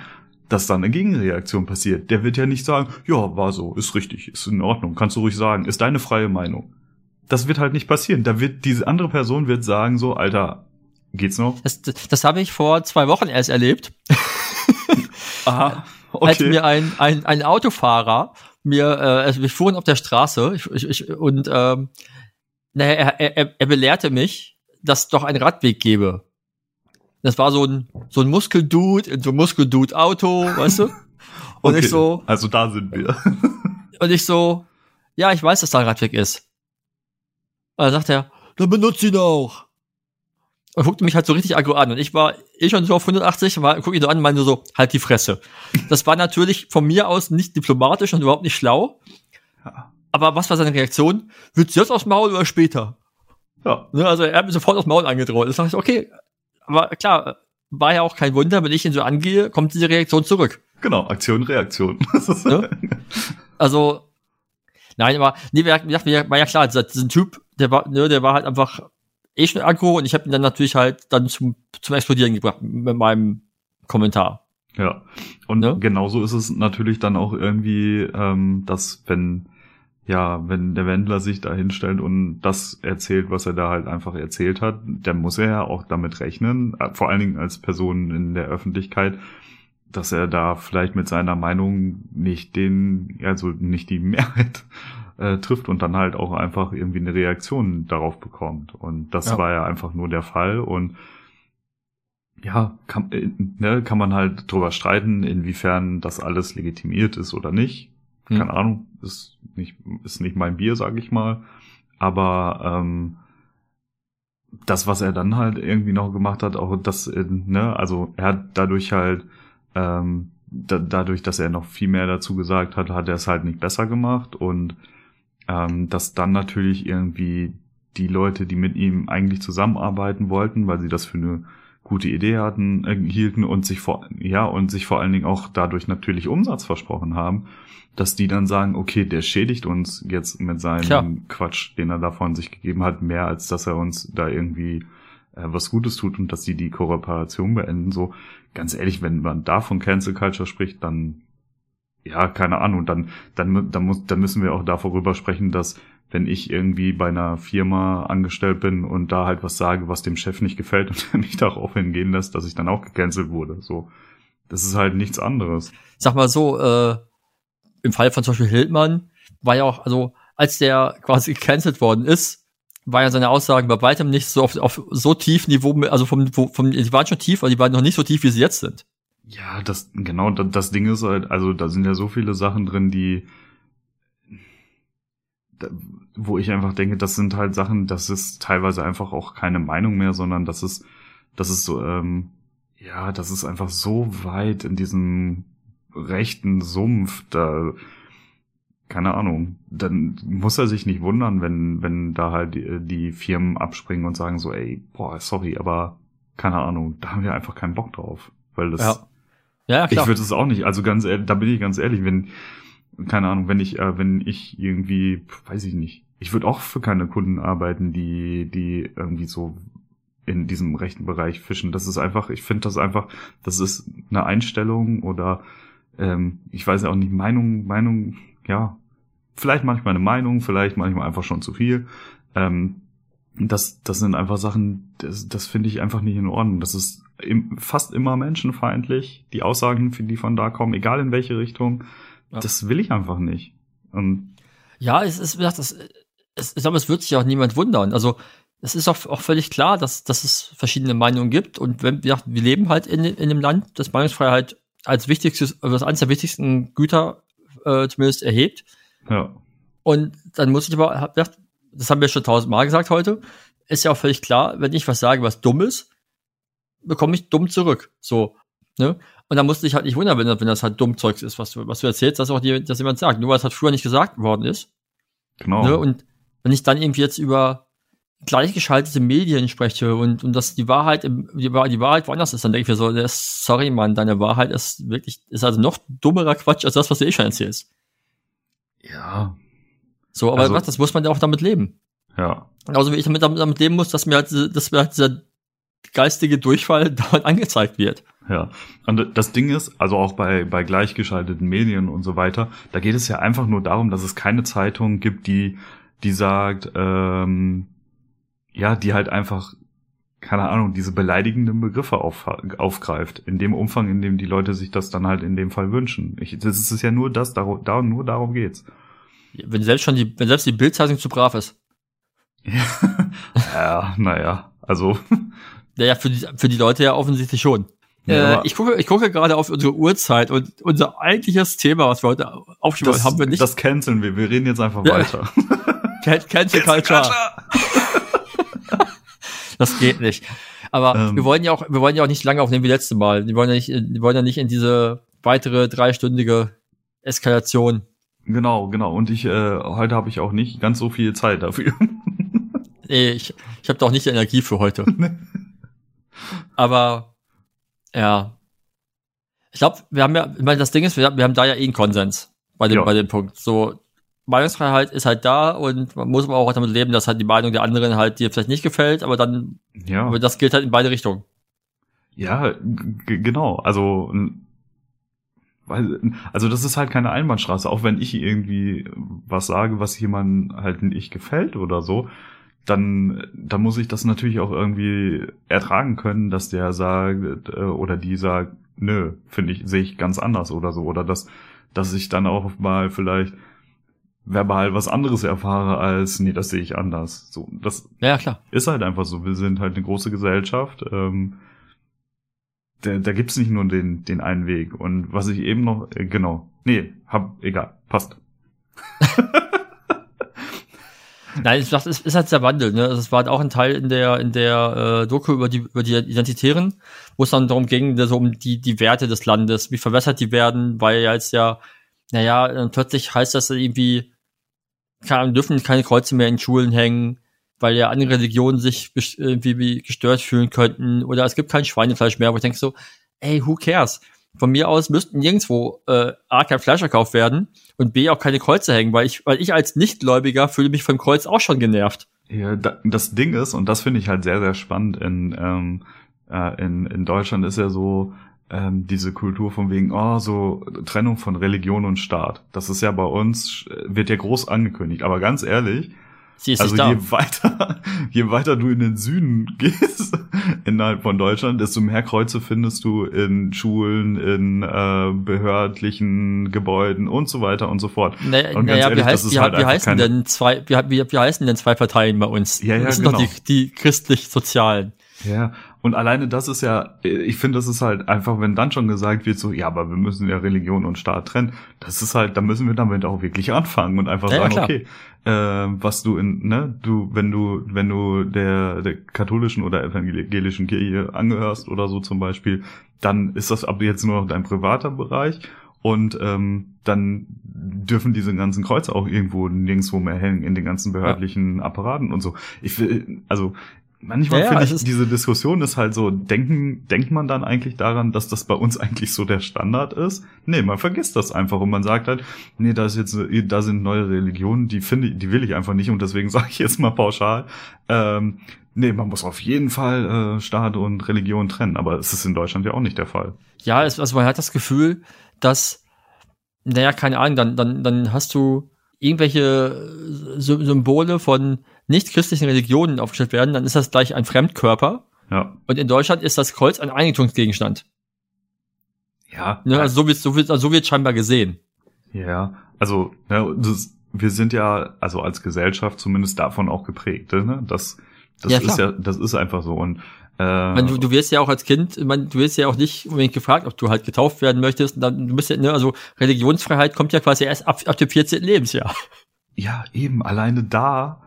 dass dann eine Gegenreaktion passiert. Der wird ja nicht sagen, ja, war so, ist richtig, ist in Ordnung, kannst du ruhig sagen, ist deine freie Meinung. das wird halt nicht passieren. Da wird diese andere Person wird sagen so, Alter, geht's noch? Das, das, das habe ich vor zwei Wochen erst erlebt. Aha, Als mir ein, ein, ein Autofahrer mir, äh, also wir fuhren auf der Straße ich, ich, ich, und ähm, naja, er, er, er belehrte mich, dass doch einen Radweg gebe. Das war so ein, so ein Muskeldude in so einem Muskeldude-Auto, weißt du? Und Okay, ich so, Also da sind wir. und ich so, ja, ich weiß, dass da ein Radweg ist. Und dann sagt er, dann benutzt ihn auch. Und guckte mich halt so richtig aggro an. Und ich war eh schon so auf 180, war, guck ihn so an meinte so, halt die Fresse. Das war natürlich von mir aus nicht diplomatisch und überhaupt nicht schlau. Ja. Aber was war seine Reaktion? Willst du jetzt aufs Maul oder später? Ja, Ne, also er hat mir sofort aufs Maul angedroht. Das dachte ich, okay. Aber klar, war ja auch kein Wunder, wenn ich ihn so angehe, kommt diese Reaktion zurück. genau, Aktion, Reaktion. Ja. Also, nein, aber, nee, gesagt, mir war ja klar, dieser, dieser Typ, der war, ne, der war halt einfach eh schon aggro und ich habe ihn dann natürlich halt dann zum, zum Explodieren gebracht mit meinem Kommentar. Ja, und Ne? genauso ist es natürlich dann auch irgendwie, ähm, dass wenn ja, wenn der Wendler sich da hinstellt und das erzählt, was er da halt einfach erzählt hat, dann muss er ja auch damit rechnen, äh, vor allen Dingen als Person in der Öffentlichkeit, dass er da vielleicht mit seiner Meinung nicht den, also nicht die Mehrheit äh, trifft und dann halt auch einfach irgendwie eine Reaktion darauf bekommt. Und das Ja. war ja einfach nur der Fall und ja, kann, äh, ne, kann man halt drüber streiten, inwiefern das alles legitimiert ist oder nicht. Hm. Keine Ahnung, ist nicht, ist nicht mein Bier, sag ich mal. Aber ähm, das, was er dann halt irgendwie noch gemacht hat, auch das, äh, ne, also er hat dadurch halt, ähm, da, dadurch, dass er noch viel mehr dazu gesagt hat, hat er es halt nicht besser gemacht und ähm, dass dann natürlich irgendwie die Leute, die mit ihm eigentlich zusammenarbeiten wollten, weil sie das für eine gute Idee hatten, äh, hielten und sich vor, ja, und sich vor allen Dingen auch dadurch natürlich Umsatz versprochen haben, dass die dann sagen, okay, der schädigt uns jetzt mit seinem Klar. Quatsch, den er da von sich gegeben hat, mehr als dass er uns da irgendwie äh, was Gutes tut und dass sie die Kooperation beenden. So, ganz ehrlich, wenn man da von Cancel Culture spricht, dann ja, keine Ahnung, dann, dann, dann, muss, dann müssen wir auch darüber sprechen, dass wenn ich irgendwie bei einer Firma angestellt bin und da halt was sage, was dem Chef nicht gefällt und er mich darauf hingehen lässt, dass ich dann auch gecancelt wurde. So, das ist halt nichts anderes. Sag mal so, äh, im Fall von zum Beispiel Hildmann war ja auch, also als der quasi gecancelt worden ist, war ja seine Aussagen bei weitem nicht so auf, auf so tief Niveau, also vom, vom, die waren schon tief, aber die waren noch nicht so tief, wie sie jetzt sind. Ja, das, genau, das, das Ding ist halt, also da sind ja so viele Sachen drin, die, wo ich einfach denke, das sind halt Sachen, das ist teilweise einfach auch keine Meinung mehr, sondern das ist, das ist so, ähm, ja, das ist einfach so weit in diesem rechten Sumpf, da, keine Ahnung, dann muss er sich nicht wundern, wenn, wenn da halt die, die Firmen abspringen und sagen so, ey, boah, sorry, aber keine Ahnung, da haben wir einfach keinen Bock drauf. Weil das, Ja. Ja, klar. ich würde es auch nicht, also ganz ehrlich, da bin ich ganz ehrlich, wenn, keine Ahnung, wenn ich, äh, wenn ich irgendwie, weiß ich nicht, ich würde auch für keine Kunden arbeiten, die, die irgendwie so in diesem rechten Bereich fischen. Das ist einfach, ich finde das einfach, das ist eine Einstellung oder ähm, ich weiß ja auch nicht, Meinung, Meinung, ja, vielleicht manchmal eine Meinung, vielleicht manchmal einfach schon zu viel. Ähm, das, das sind einfach Sachen, das, das finde ich einfach nicht in Ordnung. Das ist im, fast immer menschenfeindlich, die Aussagen, die von da kommen, egal in welche Richtung. Ja. Das will ich einfach nicht. Und Ja, es ist, wie gesagt, das, es, ich glaube, es wird sich auch niemand wundern. Also, es ist auch, auch völlig klar, dass, dass es verschiedene Meinungen gibt. Und wenn, wie gesagt, wir leben halt in, in einem Land, das Meinungsfreiheit als wichtigstes, also als eines der wichtigsten Güter äh, zumindest erhebt. ja, Und dann muss ich aber, hab gedacht, das haben wir schon tausendmal gesagt heute, ist ja auch völlig klar, wenn ich was sage, was dumm ist, bekomme ich dumm zurück. So, ne? Und dann musste ich halt nicht wundern, wenn, wenn das halt dumm Zeugs ist, was du, was du erzählst, dass auch die, dass jemand sagt. Nur weil es halt früher nicht gesagt worden ist. genau. Ne? Und wenn ich dann irgendwie jetzt über gleichgeschaltete Medien spreche und, und dass die Wahrheit, im, die, die Wahrheit woanders ist, dann denke ich mir so, ist, sorry, Mann, deine Wahrheit ist wirklich, ist also noch dummerer Quatsch als das, was du eh schon erzählst. ja, So, aber Also- was, das muss man ja auch damit leben. ja, Genauso wie ich damit, damit, leben muss, dass mir halt, dass mir halt dieser geistige Durchfall dauernd angezeigt wird. Ja, und das Ding ist, also auch bei, bei gleichgeschalteten Medien und so weiter, da geht es ja einfach nur darum, dass es keine Zeitung gibt, die die sagt, ähm, ja, die halt einfach, keine Ahnung, diese beleidigenden Begriffe auf, aufgreift, in dem Umfang, in dem die Leute sich das dann halt in dem Fall wünschen. Ich, das ist ja nur das, darum, darum, nur darum geht's. Wenn selbst schon die, wenn selbst die Bildzeitung zu brav ist. Ja, ja naja, also. Naja, für die, für die Leute ja offensichtlich schon. Ja, äh, ich gucke, ich gucke gerade auf unsere Uhrzeit und unser eigentliches Thema, was wir heute aufgeschrieben das, haben, wir nicht. Das canceln wir. Wir reden jetzt einfach ja. weiter. Can Cancel Culture. das geht nicht. Aber ähm. wir wollen ja auch, wir wollen ja auch nicht lange aufnehmen wie letzte Mal. Wir wollen ja nicht, wir wollen ja nicht in diese weitere dreistündige Eskalation. Genau, genau. Und ich, äh, heute habe ich auch nicht ganz so viel Zeit dafür. nee, ich, ich habe doch nicht die Energie für heute. Aber ja. Ich glaube, wir haben ja, ich meine, das Ding ist, wir, wir haben da ja eh einen Konsens bei dem, ja. bei dem Punkt. So, Meinungsfreiheit ist halt da und man muss aber auch damit leben, dass halt die Meinung der anderen halt dir vielleicht nicht gefällt, aber dann, ja. aber das gilt halt in beide Richtungen. Ja, genau. Also, also das ist halt keine Einbahnstraße. Auch wenn ich irgendwie was sage, was jemandem halt nicht gefällt oder so, dann, dann muss ich das natürlich auch irgendwie ertragen können, dass der sagt äh, oder die sagt, nö, finde ich, sehe ich ganz anders oder so. Oder dass, dass ich dann auch mal vielleicht verbal was anderes erfahre als, nee, das sehe ich anders. So, das ja, klar. ist halt einfach so. Wir sind halt eine große Gesellschaft. Ähm, da, da gibt's nicht nur den, den einen Weg. Und was ich eben noch, äh, genau, nee, hab, egal, passt. Nein, ich dachte, es ist halt der Wandel. Ne? Es war halt auch ein Teil in der in der äh, Doku über die über die Identitären, wo es dann darum ging, so um die die Werte des Landes, wie verwässert die werden, weil ja jetzt ja, naja, plötzlich heißt das irgendwie, kann, dürfen keine Kreuze mehr in Schulen hängen, weil ja andere Religionen sich irgendwie gestört fühlen könnten oder es gibt kein Schweinefleisch mehr, wo ich denke so, ey, who cares? Von mir aus müssten nirgendwo äh, A kein Fleisch verkauft werden und B auch keine Kreuze hängen, weil ich, weil ich als Nichtgläubiger fühle mich vom Kreuz auch schon genervt. Ja, das Ding ist, und das finde ich halt sehr, sehr spannend in, ähm, äh, in, in Deutschland ist ja so, ähm, diese Kultur von wegen, oh, so Trennung von Religion und Staat. Das ist ja bei uns, wird ja groß angekündigt. Aber ganz ehrlich, Sie ist also je weiter, je weiter du in den Süden gehst innerhalb von Deutschland, desto mehr Kreuze findest du in Schulen, in äh, behördlichen Gebäuden und so weiter und so fort. Naja, und naja ehrlich, wie, heißt, wie, halt wie heißen denn zwei, wie, wie, wie heißen denn zwei Parteien bei uns? Ja, ja, das sind genau. doch die, die christlich-sozialen. Ja, und alleine das ist ja, ich finde, das ist halt einfach, wenn dann schon gesagt wird, so, ja, aber wir müssen ja Religion und Staat trennen, das ist halt, da müssen wir damit auch wirklich anfangen und einfach ja, sagen, ja, okay, äh, was du in, ne, du, wenn du, wenn du der, der katholischen oder evangelischen Kirche angehörst oder so zum Beispiel, dann ist das ab jetzt nur noch dein privater Bereich und ähm, dann dürfen diese ganzen Kreuze auch irgendwo nirgendwo mehr hängen in den ganzen behördlichen Apparaten und so. Ich will, also manchmal ja, finde ich, diese Diskussion ist halt so, denken, denkt man dann eigentlich daran, dass das bei uns eigentlich so der Standard ist? Nee, man vergisst das einfach und man sagt halt, nee, da ist jetzt, da sind neue Religionen, die finde die will ich einfach nicht und deswegen sage ich jetzt mal pauschal, ähm, nee, man muss auf jeden Fall äh, Staat und Religion trennen, aber es ist in Deutschland ja auch nicht der Fall. Ja, es, also man hat das Gefühl, dass, naja, keine Ahnung, dann, dann, dann hast du irgendwelche Symbole von nicht-christlichen Religionen aufgestellt werden, dann ist das gleich ein Fremdkörper. Ja. Und in Deutschland ist das Kreuz ein Einigungsgegenstand. Ja. Ne, also so wird so wird, so wird scheinbar gesehen. Ja, also ja, das, wir sind ja also als Gesellschaft zumindest davon auch geprägt, ne? Das das ja, ist ja das ist einfach so und äh, meine, du, du wirst ja auch als Kind, meine, du wirst ja auch nicht unbedingt gefragt, ob du halt getauft werden möchtest. Dann, du bist ja, ne, also Religionsfreiheit kommt ja quasi erst ab, ab dem 14. Lebensjahr. Ja, eben, alleine da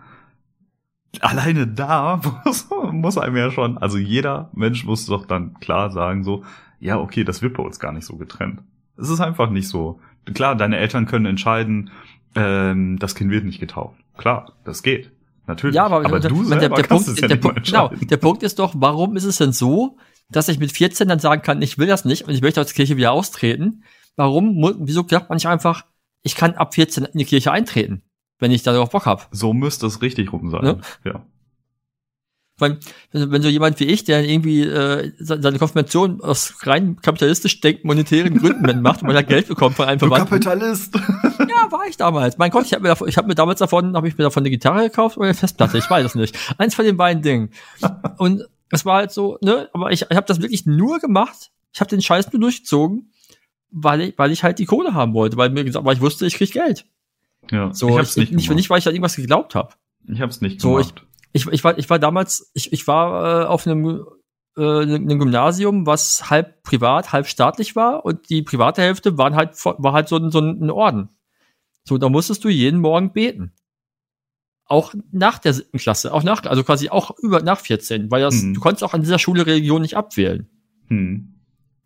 alleine da muss, muss einem ja schon, also jeder Mensch muss doch dann klar sagen, so, ja, okay, das wird bei uns gar nicht so getrennt. Es ist einfach nicht so. Klar, deine Eltern können entscheiden, ähm, das Kind wird nicht getauft. Klar, das geht. Natürlich. Ja, aber, aber du der, der, Punkt, ja der, Punkt, genau, der Punkt ist doch, warum ist es denn so, dass ich mit 14 dann sagen kann, ich will das nicht und ich möchte aus der Kirche wieder austreten? Warum, wieso sagt man nicht einfach, ich kann ab 14 in die Kirche eintreten? Wenn ich darauf Bock hab. So müsste es richtig rum sein. Ne? Ja. Weil, wenn so jemand wie ich, der irgendwie äh, seine Konfirmation aus rein kapitalistisch denken monetären Gründen macht, weil er Geld bekommt von einem Verwandten. Du Kapitalist! ja, Ja, war ich damals. Mein Gott, ich habe mir, davon, ich hab mir damals davon, habe ich mir davon eine Gitarre gekauft oder eine Festplatte, ich weiß es nicht. Eins von den beiden Dingen. Und es war halt so, ne, aber ich, ich habe das wirklich nur gemacht. Ich habe den Scheiß nur durchgezogen, weil ich, weil ich halt die Kohle haben wollte, weil mir gesagt, weil ich wusste, ich krieg Geld. Ja, So, ich ich hab's nicht nicht, gemacht. nicht, weil ich an irgendwas geglaubt habe. Ich hab's nicht So, gemacht. Ich, ich war, ich war damals, ich, ich war äh, auf einem, äh, einem Gymnasium, was halb privat, halb staatlich war und die private Hälfte waren halt, war halt so ein, so ein Orden. So, da musstest du jeden Morgen beten. Auch nach der siebten Klasse, auch nach, also quasi auch über, nach 14, weil das, Mhm. du konntest auch an dieser Schule Religion nicht abwählen. Hm.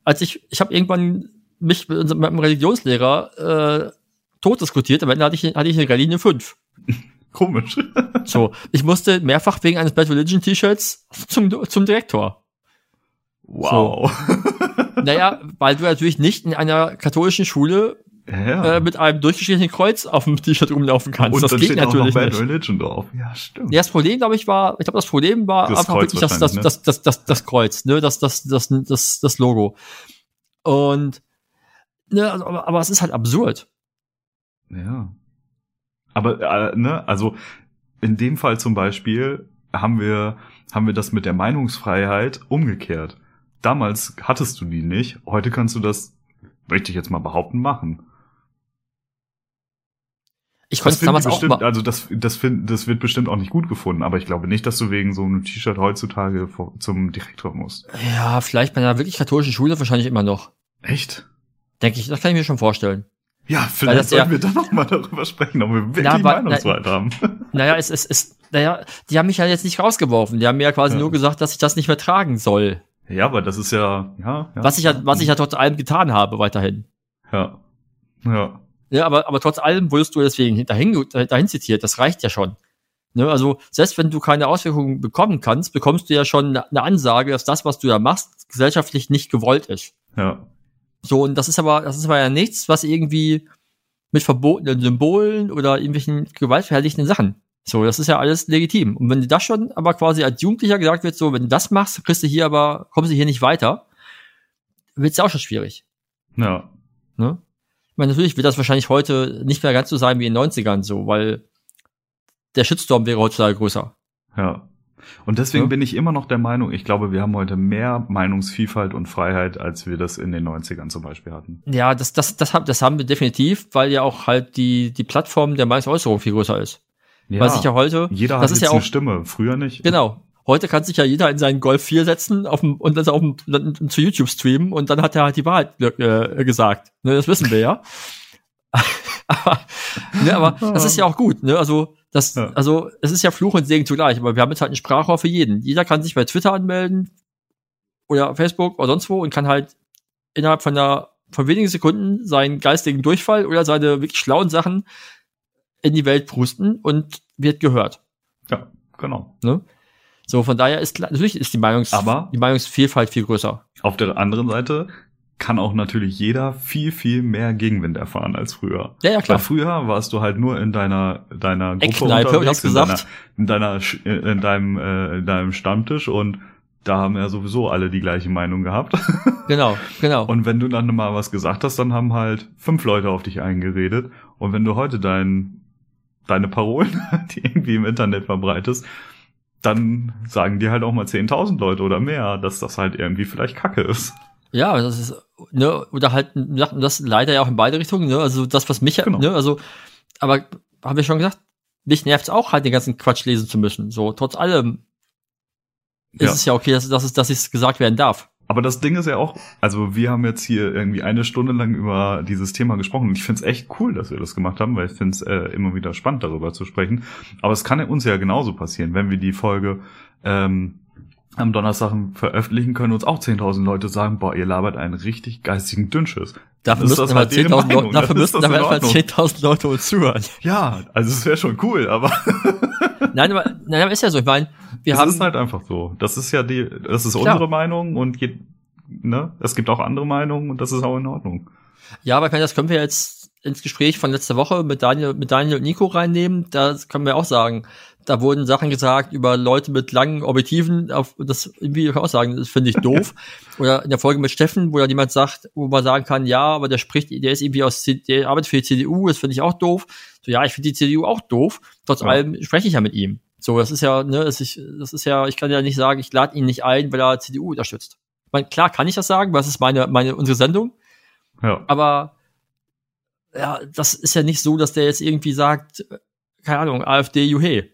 Als ich, ich habe irgendwann mich mit, unserem- mit einem Religionslehrer äh, tot diskutiert, am Ende hatte ich, hatte ich eine Religion 5. Komisch. So, ich musste mehrfach wegen eines Bad Religion T-Shirts zum, zum Direktor. Wow. Naja, weil du natürlich nicht in einer katholischen Schule ja. äh, mit einem durchgeschnittenen Kreuz auf dem T-Shirt rumlaufen kannst. Und das geht natürlich Bad nicht. Religion drauf. Ja, stimmt. Ja, das Problem, glaube ich, war, ich glaube, das Problem war Das einfach Kreuz wirklich das, das, ne? das, das, das, das Kreuz, ne, das, das, das, das, das Logo. Und, ne, also, aber, aber es ist halt absurd. Ja. Aber, äh, ne, also in dem Fall zum Beispiel haben wir, haben wir das mit der Meinungsfreiheit umgekehrt. Damals hattest du die nicht, heute kannst du das, möchte ich jetzt mal behaupten, machen. Ich Das konnte es finden damals auch bestimmt, mal. also das, das, find, das wird bestimmt auch nicht gut gefunden, aber ich glaube nicht, dass du wegen so einem T-Shirt heutzutage vor, zum Direktor musst. Ja, vielleicht bei einer wirklich katholischen Schule wahrscheinlich immer noch. Echt? Denke ich, das kann ich mir schon vorstellen. Ja, vielleicht das ja- sollten wir dann noch mal darüber sprechen, ob wir wirklich Na, Meinungsfreiheit haben. Naja, es ist, es, naja, die haben mich ja jetzt nicht rausgeworfen. Die haben mir ja quasi Ja. nur gesagt, dass ich das nicht mehr tragen soll. Ja, aber das ist ja, ja, ja. Was ich ja, was ich ja trotz allem getan habe weiterhin. Ja. Ja. Ja, aber, aber trotz allem wurdest du deswegen dahin, dahin zitiert. Das reicht ja schon. Ne, also, selbst wenn du keine Auswirkungen bekommen kannst, bekommst du ja schon eine eine Ansage, dass das, was du da machst, gesellschaftlich nicht gewollt ist. Ja. So, und das ist aber, das ist aber ja nichts, was irgendwie mit verbotenen Symbolen oder irgendwelchen gewaltverherrlichenden Sachen. So, das ist ja alles legitim. Und wenn dir das schon aber quasi als Jugendlicher gesagt wird, so, wenn du das machst, kriegst du hier aber, kommst du hier nicht weiter, wird's ja auch schon schwierig. Ja. Ne? Ich meine, natürlich wird das wahrscheinlich heute nicht mehr ganz so sein wie in den 90ern so, weil der Shitstorm wäre heutzutage größer. Ja. Und deswegen Ja. bin ich immer noch der Meinung, ich glaube, wir haben heute mehr Meinungsvielfalt und Freiheit, als wir das in den 90ern zum Beispiel hatten. Ja, das, das, das, haben, das haben wir definitiv, weil ja auch halt die, die Plattform der Meinungsäußerung viel größer ist. Ja. Weil sich ja heute, Jeder hat jetzt ja eine auch, Stimme, früher nicht. genau. Heute kann sich ja jeder in seinen Golf 4 setzen auf dem, und das auf dem, dann zu YouTube streamen und dann hat er halt die Wahrheit äh, gesagt. Ne, das wissen wir ja. aber, ne, aber das ist ja auch gut. Ne? Also, das, Ja. also es ist ja Fluch und Segen zugleich, aber wir haben jetzt halt ein Sprachrohr für jeden. Jeder kann sich bei Twitter anmelden oder Facebook oder sonst wo und kann halt innerhalb von einer von wenigen Sekunden seinen geistigen Durchfall oder seine wirklich schlauen Sachen in die Welt prusten und wird gehört. Ja, genau. Ne? So, von daher ist natürlich ist die Meinungs Aber- die Meinungsvielfalt viel größer. Auf der anderen Seite kann auch natürlich jeder viel, viel mehr Gegenwind erfahren als früher. Ja, ja, klar. Weil früher warst du halt nur in deiner, deiner Gruppe Eckkneipe, unterwegs, in gesagt? deiner, in deiner, in deinem, äh, in deinem Stammtisch und da haben ja sowieso alle die gleiche Meinung gehabt. Genau, genau. Und wenn du dann mal was gesagt hast, dann haben halt fünf Leute auf dich eingeredet. Und wenn du heute dein, deine Parolen, die irgendwie im Internet verbreitest, dann sagen dir halt auch mal 10.000 Leute oder mehr, dass das halt irgendwie vielleicht Kacke ist. Ja, das ist, ne, oder halt, das leider ja auch in beide Richtungen, ne, also das, was mich, Genau. ne, also, aber, haben wir schon gesagt, mich nervt's auch halt, den ganzen Quatsch lesen zu müssen, so, trotz allem ist Ja. es ja okay, dass, dass es, dass es gesagt werden darf. Aber das Ding ist ja auch, also wir haben jetzt hier irgendwie eine Stunde lang über dieses Thema gesprochen und ich finde es echt cool, dass wir das gemacht haben, weil ich finde es äh, immer wieder spannend, darüber zu sprechen. Aber es kann ja uns ja genauso passieren, wenn wir die Folge ähm, am Donnerstag veröffentlichen, können uns auch 10.000 Leute sagen, boah, ihr labert einen richtig geistigen Dünnschiss. Dafür müssten das aber halt deren 10.000 Leute, dafür müssten das aber erstmal Ordnung. 10.000 Leute uns zuhören. Ja, also es wäre schon cool, aber Nein, aber, nein, aber ist ja so, ich meine, wir es haben, ist halt einfach so. Das ist ja die, das ist Klar. unsere Meinung und je, ne, es gibt auch andere Meinungen und das ist auch in Ordnung. ja, aber ich meine, das können wir jetzt ins Gespräch von letzter Woche mit Daniel, mit Daniel und Nico reinnehmen, da können wir auch sagen, da wurden Sachen gesagt über Leute mit langen Objektiven, auf das irgendwie kann ich auch sagen, das finde ich doof. Oder in der Folge mit Steffen, wo dann jemand sagt, wo man sagen kann, ja, aber der spricht, der ist irgendwie aus, der arbeitet für die CDU, das finde ich auch doof. So, ja, ich finde die CDU auch doof. Trotz Ja. allem spreche ich ja mit ihm. So, das ist ja, ne, das ist, das ist ja, ich kann ja nicht sagen, ich lade ihn nicht ein, weil er CDU unterstützt. Meine, klar kann ich das sagen, weil das ist meine, meine, unsere Sendung. Ja. Aber ja, das ist ja nicht so, dass der jetzt irgendwie sagt, äh, keine Ahnung, AfD, Juhe.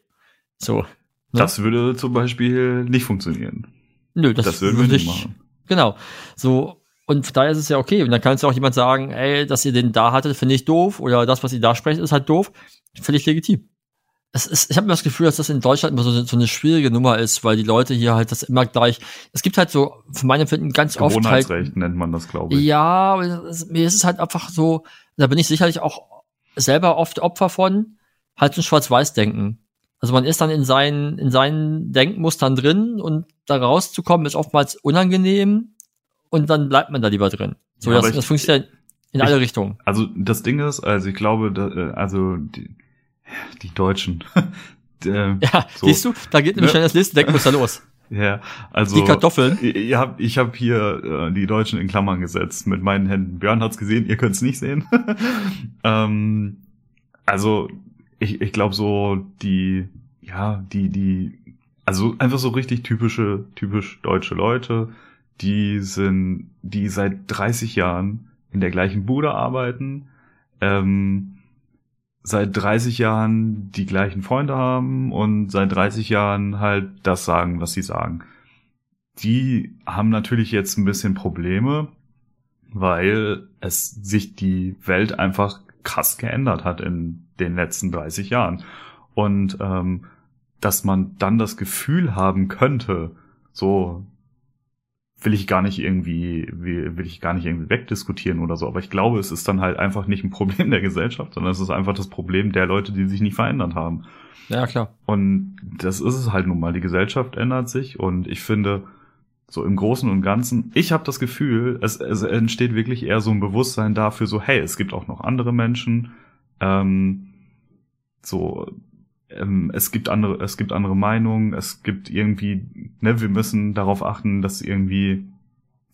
So. Ne? Das würde zum Beispiel nicht funktionieren. Nö, das, Das, würden wir würde nicht ich, machen. Genau. So. Und daher ist es ja okay. Und dann kann es ja auch jemand sagen, ey, dass ihr den da hattet, finde ich doof. Oder das, was ihr da sprecht, ist halt doof. Völlig legitim. Es ist, ich habe mir das Gefühl, dass das in Deutschland immer so, so eine schwierige Nummer ist, weil die Leute hier halt das immer gleich. Es gibt halt so, für mein Empfinden ganz oft halt. Gewohnheitsrecht nennt man das, glaube ich. Ja, mir ist es halt einfach so, da bin ich sicherlich auch selber oft Opfer von, halt so ein Schwarz-Weiß-Denken. Also man ist dann in seinen, in seinen Denkmustern drin und da rauszukommen ist oftmals unangenehm und dann bleibt man da lieber drin. So, Ja, das, ich- das funktioniert in ich- alle Richtungen. Also das Ding ist, also ich glaube, da, äh, also die, die Deutschen. äh, Ja, so. siehst du, da geht nämlich Ne? schon das nächste Denkmuster los. Ja, also Die Kartoffeln. Ich, ich habe ich hab hier äh, die Deutschen in Klammern gesetzt mit meinen Händen. Björn hat's gesehen, ihr könnt's nicht sehen. ähm, also ich, ich glaube so die, ja, die, die, also einfach so richtig typische, typisch deutsche Leute, die sind, die seit 30 Jahren in der gleichen Bude arbeiten, ähm, seit 30 Jahren die gleichen Freunde haben und seit 30 Jahren halt das sagen, was sie sagen. Die haben natürlich jetzt ein bisschen Probleme, weil es sich die Welt einfach krass geändert hat in den letzten 30 Jahren. Und ähm, dass man dann das Gefühl haben könnte, so will ich gar nicht irgendwie, will will ich gar nicht irgendwie wegdiskutieren oder so. Aber ich glaube, es ist dann halt einfach nicht ein Problem der Gesellschaft, sondern es ist einfach das Problem der Leute, die sich nicht verändert haben. Ja, klar. Und das ist es halt nun mal. Die Gesellschaft ändert sich und ich finde, so im Großen und Ganzen, ich habe das Gefühl, es, es entsteht wirklich eher so ein Bewusstsein dafür, so, hey, es gibt auch noch andere Menschen, ähm, so, ähm, es gibt andere, es gibt andere Meinungen, es gibt irgendwie, ne, wir müssen darauf achten, dass irgendwie,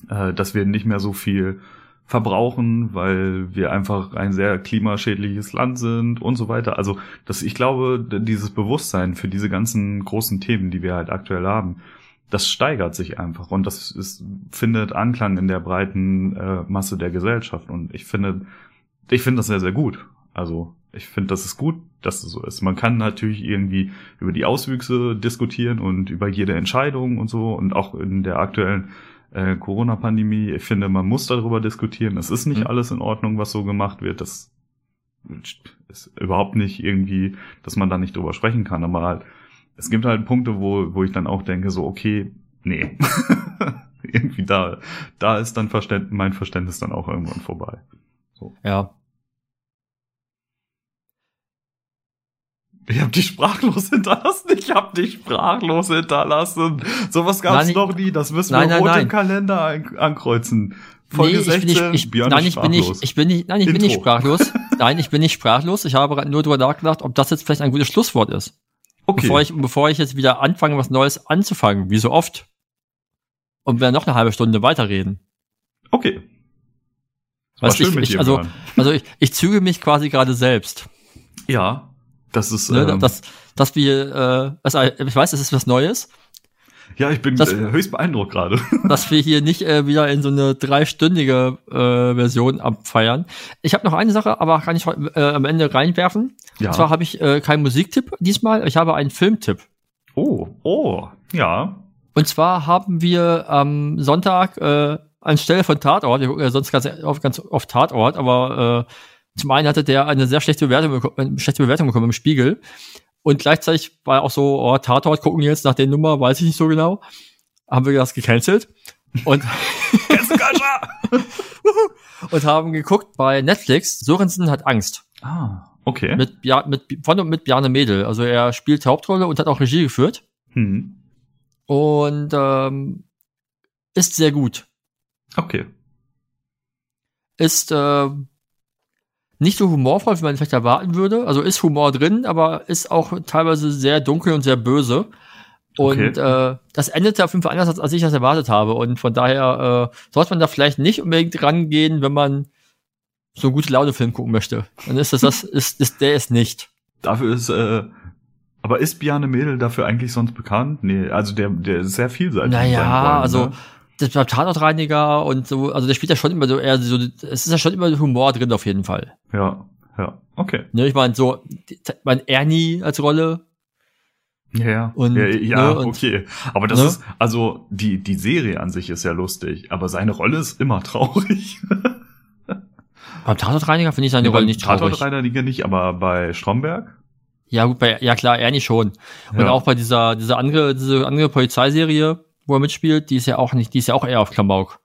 äh, dass wir nicht mehr so viel verbrauchen, weil wir einfach ein sehr klimaschädliches Land sind und so weiter. Also, das, ich glaube, dieses Bewusstsein für diese ganzen großen Themen, die wir halt aktuell haben, das steigert sich einfach und das ist, findet Anklang in der breiten äh, Masse der Gesellschaft. Und ich finde, ich finde das sehr, sehr gut. Also ich finde, das ist gut, dass es so ist. Man kann natürlich irgendwie über die Auswüchse diskutieren und über jede Entscheidung und so und auch in der aktuellen äh, Corona-Pandemie. Ich finde, man muss darüber diskutieren. Es ist nicht Mhm. alles in Ordnung, was so gemacht wird. Das ist überhaupt nicht irgendwie, dass man da nicht drüber sprechen kann. Aber halt, es gibt halt Punkte, wo, wo ich dann auch denke, so, okay, nee. irgendwie da, da ist dann Verständ, mein Verständnis dann auch irgendwann vorbei. Ja. Ich hab dich sprachlos hinterlassen. Ich hab dich sprachlos hinterlassen. Sowas gab's Nein, noch nie. Das müssen Nein, wir nein, rot im Kalender an ankreuzen. Folge nee, ich bin 16, nicht, ich, Björn nein, ich bin nicht, sprachlos. ich bin nicht, nein, ich bin nicht Intro. sprachlos. Nein, ich bin nicht sprachlos. Ich habe gerade nur drüber nachgedacht, ob das jetzt vielleicht ein gutes Schlusswort ist. Okay. Bevor ich, bevor ich jetzt wieder anfange, was Neues anzufangen, wie so oft. Und wir noch eine halbe Stunde weiterreden. okay. Weißt du, ich, ich, also, also ich, ich züge mich quasi gerade selbst. ja, das ist, Ne, ähm, dass, dass wir, äh, also ich weiß, es ist was Neues, ja, ich bin das- äh, höchst beeindruckt gerade. dass wir hier nicht äh, wieder in so eine dreistündige äh, Version abfeiern. Ich habe noch eine Sache, aber kann ich äh, am Ende reinwerfen. ja. Und zwar habe ich äh, keinen Musiktipp diesmal, ich habe einen Filmtipp. oh, oh, ja. Und zwar haben wir am Sonntag äh, anstelle von Tatort, wir gucken ja sonst ganz oft, ganz oft Tatort, aber äh, zum einen hatte der eine sehr schlechte Bewertung, eine schlechte Bewertung bekommen im Spiegel. Und gleichzeitig war auch so, oh, Tatort gucken jetzt nach der Nummer, weiß ich nicht so genau. Haben wir das gecancelt. Und, und haben geguckt bei Netflix, Sorensen hat Angst. Ah, okay. Mit, Bja- mit, von und mit Bjarne Mädel. Also er spielt Hauptrolle und hat auch Regie geführt. Hm. Und ähm, ist sehr gut. Okay. ist äh, nicht so humorvoll, wie man vielleicht erwarten würde. Also ist Humor drin, aber ist auch teilweise sehr dunkel und sehr böse. Und Okay. äh, das endete auf jeden Fall anders, als, als ich das erwartet habe. Und von daher äh, sollte man da vielleicht nicht unbedingt rangehen, wenn man so einen gute Laune-Film gucken möchte. Dann ist das, das ist, ist der ist nicht. Dafür ist, äh, aber ist Bjarne Mädel dafür eigentlich sonst bekannt? Nee, also der, der ist sehr vielseitig. Naja, Rollen, also ne? Das beim Tatortreiniger und so, also der spielt ja schon immer so eher so, es ist ja schon immer Humor drin auf jeden Fall. Ja, ja, okay. Ne, ich meine, so, mein Ernie als Rolle, Ja, ja. Und, ja, ja ne, und- okay. Aber das ne? ist, also die, die Serie an sich ist ja lustig, aber seine Rolle ist immer traurig. beim Tatortreiniger finde ich seine Rolle nicht traurig. Tatortreiniger nicht, aber bei Stromberg? Ja, gut, bei, ja klar, Ernie schon. Und Ja. auch bei dieser, dieser andere, diese andere Polizeiserie, wo er mitspielt, die ist ja auch nicht, die ist ja auch eher auf Klamauk.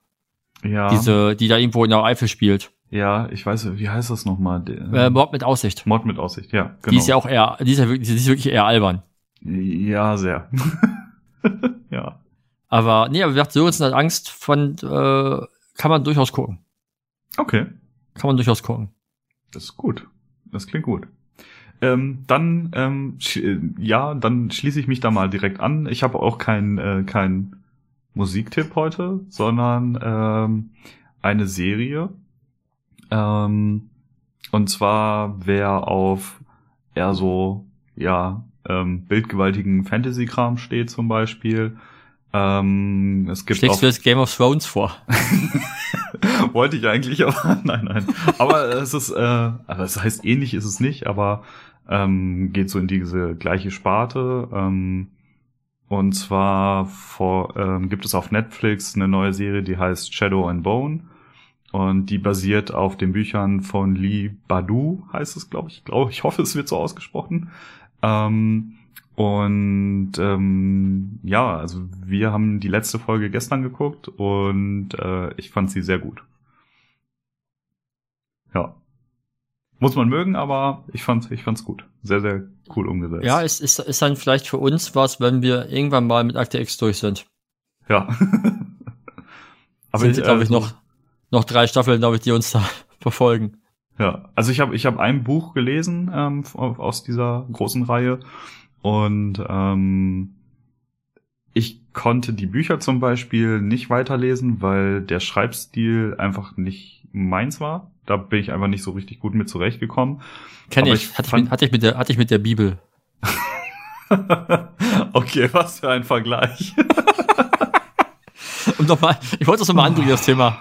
Ja. Diese, die da irgendwo in der Eifel spielt. ja, ich weiß, wie heißt das nochmal? Der- Äh, Mord mit Aussicht. Mord mit Aussicht, ja, genau. Die ist ja auch eher, die ist ja wirklich, die ist wirklich eher albern. Ja, sehr. ja. Aber, nee, aber wie gesagt, Sörensen hat Angst von, äh, kann man durchaus gucken. Okay. Kann man durchaus gucken. Das ist gut. Das klingt gut. Ähm, dann, ähm, äh, ja, dann schließe ich mich da mal direkt an. Ich habe auch keinen äh, kein Musiktipp heute, sondern ähm, eine Serie. Ähm, und zwar, wer auf eher so, ja, ähm, bildgewaltigen Fantasy-Kram steht zum Beispiel. Ähm, es gibt Schlägst auch du jetzt Game of Thrones vor? wollte ich eigentlich, aber nein, nein. Aber es ist, äh, aber es heißt ähnlich ist es nicht, aber ähm, geht so in diese gleiche Sparte. Ähm, und zwar vor, ähm, gibt es auf Netflix eine neue Serie, die heißt Shadow and Bone. Und die basiert auf den Büchern von Lee Badu, heißt es, glaube ich. Ich glaube, ich hoffe, es wird so ausgesprochen. Ähm, und ähm, ja, also wir haben die letzte Folge gestern geguckt und äh, ich fand sie sehr gut. Ja. Muss man mögen, aber ich fand ich fand's gut. Sehr, sehr cool umgesetzt. Ja, es ist, ist dann vielleicht für uns was, wenn wir irgendwann mal mit Akte X durch sind. Ja. Aber sind, ich, glaube ich, also- noch, noch drei Staffeln, glaube ich, die uns da verfolgen. Ja, also ich habe ich hab ein Buch gelesen ähm, aus dieser großen Reihe und ähm, ich konnte die Bücher zum Beispiel nicht weiterlesen, weil der Schreibstil einfach nicht meins war. Da bin ich einfach nicht so richtig gut mit zurechtgekommen. Kenne Aber ich. ich Hatte ich, mit, hatte, ich mit der, hatte ich mit der Bibel. okay, was für ein Vergleich. Und nochmal, ich wollte das nochmal anbringen, das Thema.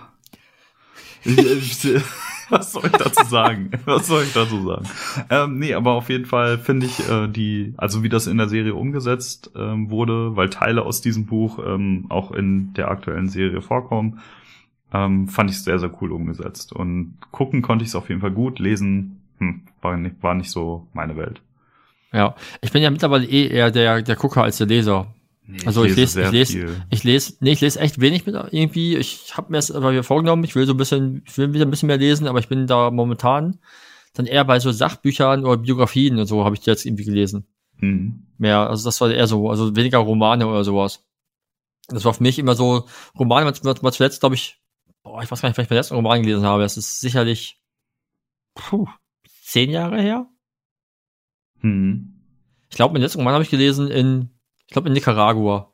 Was soll ich dazu sagen? Was soll ich dazu sagen? Ähm, nee, aber auf jeden Fall finde ich äh, die, also wie das in der Serie umgesetzt ähm, wurde, weil Teile aus diesem Buch ähm, auch in der aktuellen Serie vorkommen, ähm, fand ich sehr, sehr cool umgesetzt. Und gucken konnte ich es auf jeden Fall gut, lesen hm, war, nicht, war nicht so meine Welt. Ja. Ich bin ja mittlerweile eh eher der, der Gucker als der Leser. Also ich lese, ich lese, viel. ich lese, nee, ich lese echt wenig mit irgendwie. Ich habe mir es aber wieder vorgenommen, ich will so ein bisschen, ich will wieder ein bisschen mehr lesen, aber ich bin da momentan dann eher bei so Sachbüchern oder Biografien und so habe ich die jetzt irgendwie gelesen. Hm. Mehr, also das war eher so, also weniger Romane oder sowas. Das war für mich immer so, Romane, was- was zuletzt, glaube ich, boah, ich weiß gar nicht, vielleicht den letzten Roman gelesen habe. Das ist sicherlich puh, zehn Jahre her. Hm. Ich glaube, den letzten Roman habe ich gelesen in, ich glaube in Nicaragua.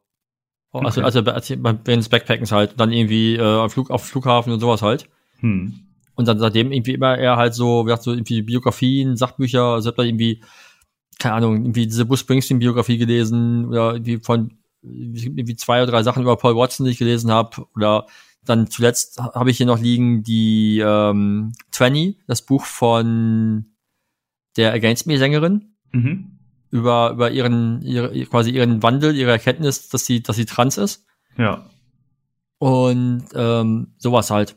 Also, Okay. also als ich- beim- während des Backpackens halt, und dann irgendwie äh, auf, Flug, auf Flughafen und sowas halt. Hm. Und dann seitdem irgendwie immer eher halt so, wie gesagt, so irgendwie Biografien, Sachbücher, also hab da irgendwie, keine Ahnung, irgendwie diese Bruce Springsteen-Biografie gelesen oder irgendwie von irgendwie zwei oder drei Sachen über Paul Watson, die ich gelesen habe. Oder dann zuletzt habe ich hier noch liegen die ähm, 20, das Buch von der Against Me-Sängerin Mhm. über, über ihren, ihre, quasi ihren Wandel, ihre Erkenntnis, dass sie, dass sie trans ist. Ja. Und ähm, sowas halt.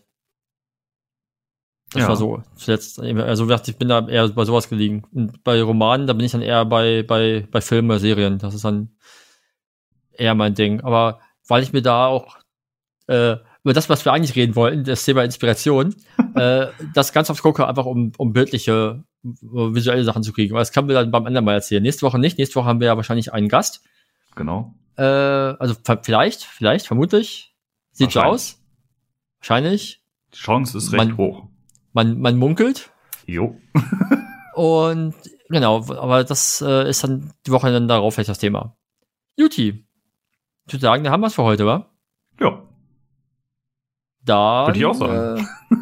Das Ja. war so zuletzt. Also wie gesagt, ich bin da eher bei sowas gelegen. Und bei Romanen, da bin ich dann eher bei, bei, bei Filmen oder Serien. Das ist dann eher mein Ding. Aber weil ich mir da auch äh, über das, was wir eigentlich reden wollten, das Thema Inspiration, äh, das ganz oft gucke, einfach um, um bildliche, äh, visuelle Sachen zu kriegen. Aber das können wir dann beim anderen Mal erzählen. Nächste Woche nicht. Nächste Woche haben wir ja wahrscheinlich einen Gast. Genau. Äh, also vielleicht, vielleicht, vermutlich. Sieht so aus. Wahrscheinlich. Die Chance ist recht Man- hoch. Man, man munkelt. Jo. Und genau, aber das äh, ist dann die Woche dann darauf vielleicht das Thema. Juti. Ich würde sagen, da haben wir es für heute, wa? Ja. Da Würde ich auch sagen. Äh,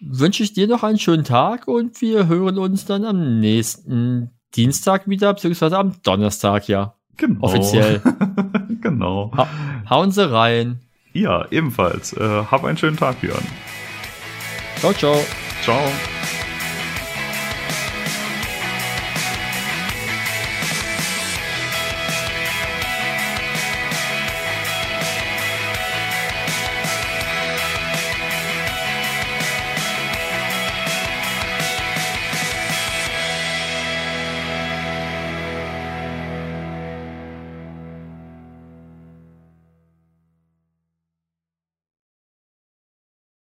wünsche ich dir noch einen schönen Tag und wir hören uns dann am nächsten Dienstag wieder, beziehungsweise am Donnerstag, ja. Genau. Offiziell. genau. Ha hauen Sie rein. Ja, ebenfalls. Äh, hab einen schönen Tag, Björn. Ciao, ciao. Ciao.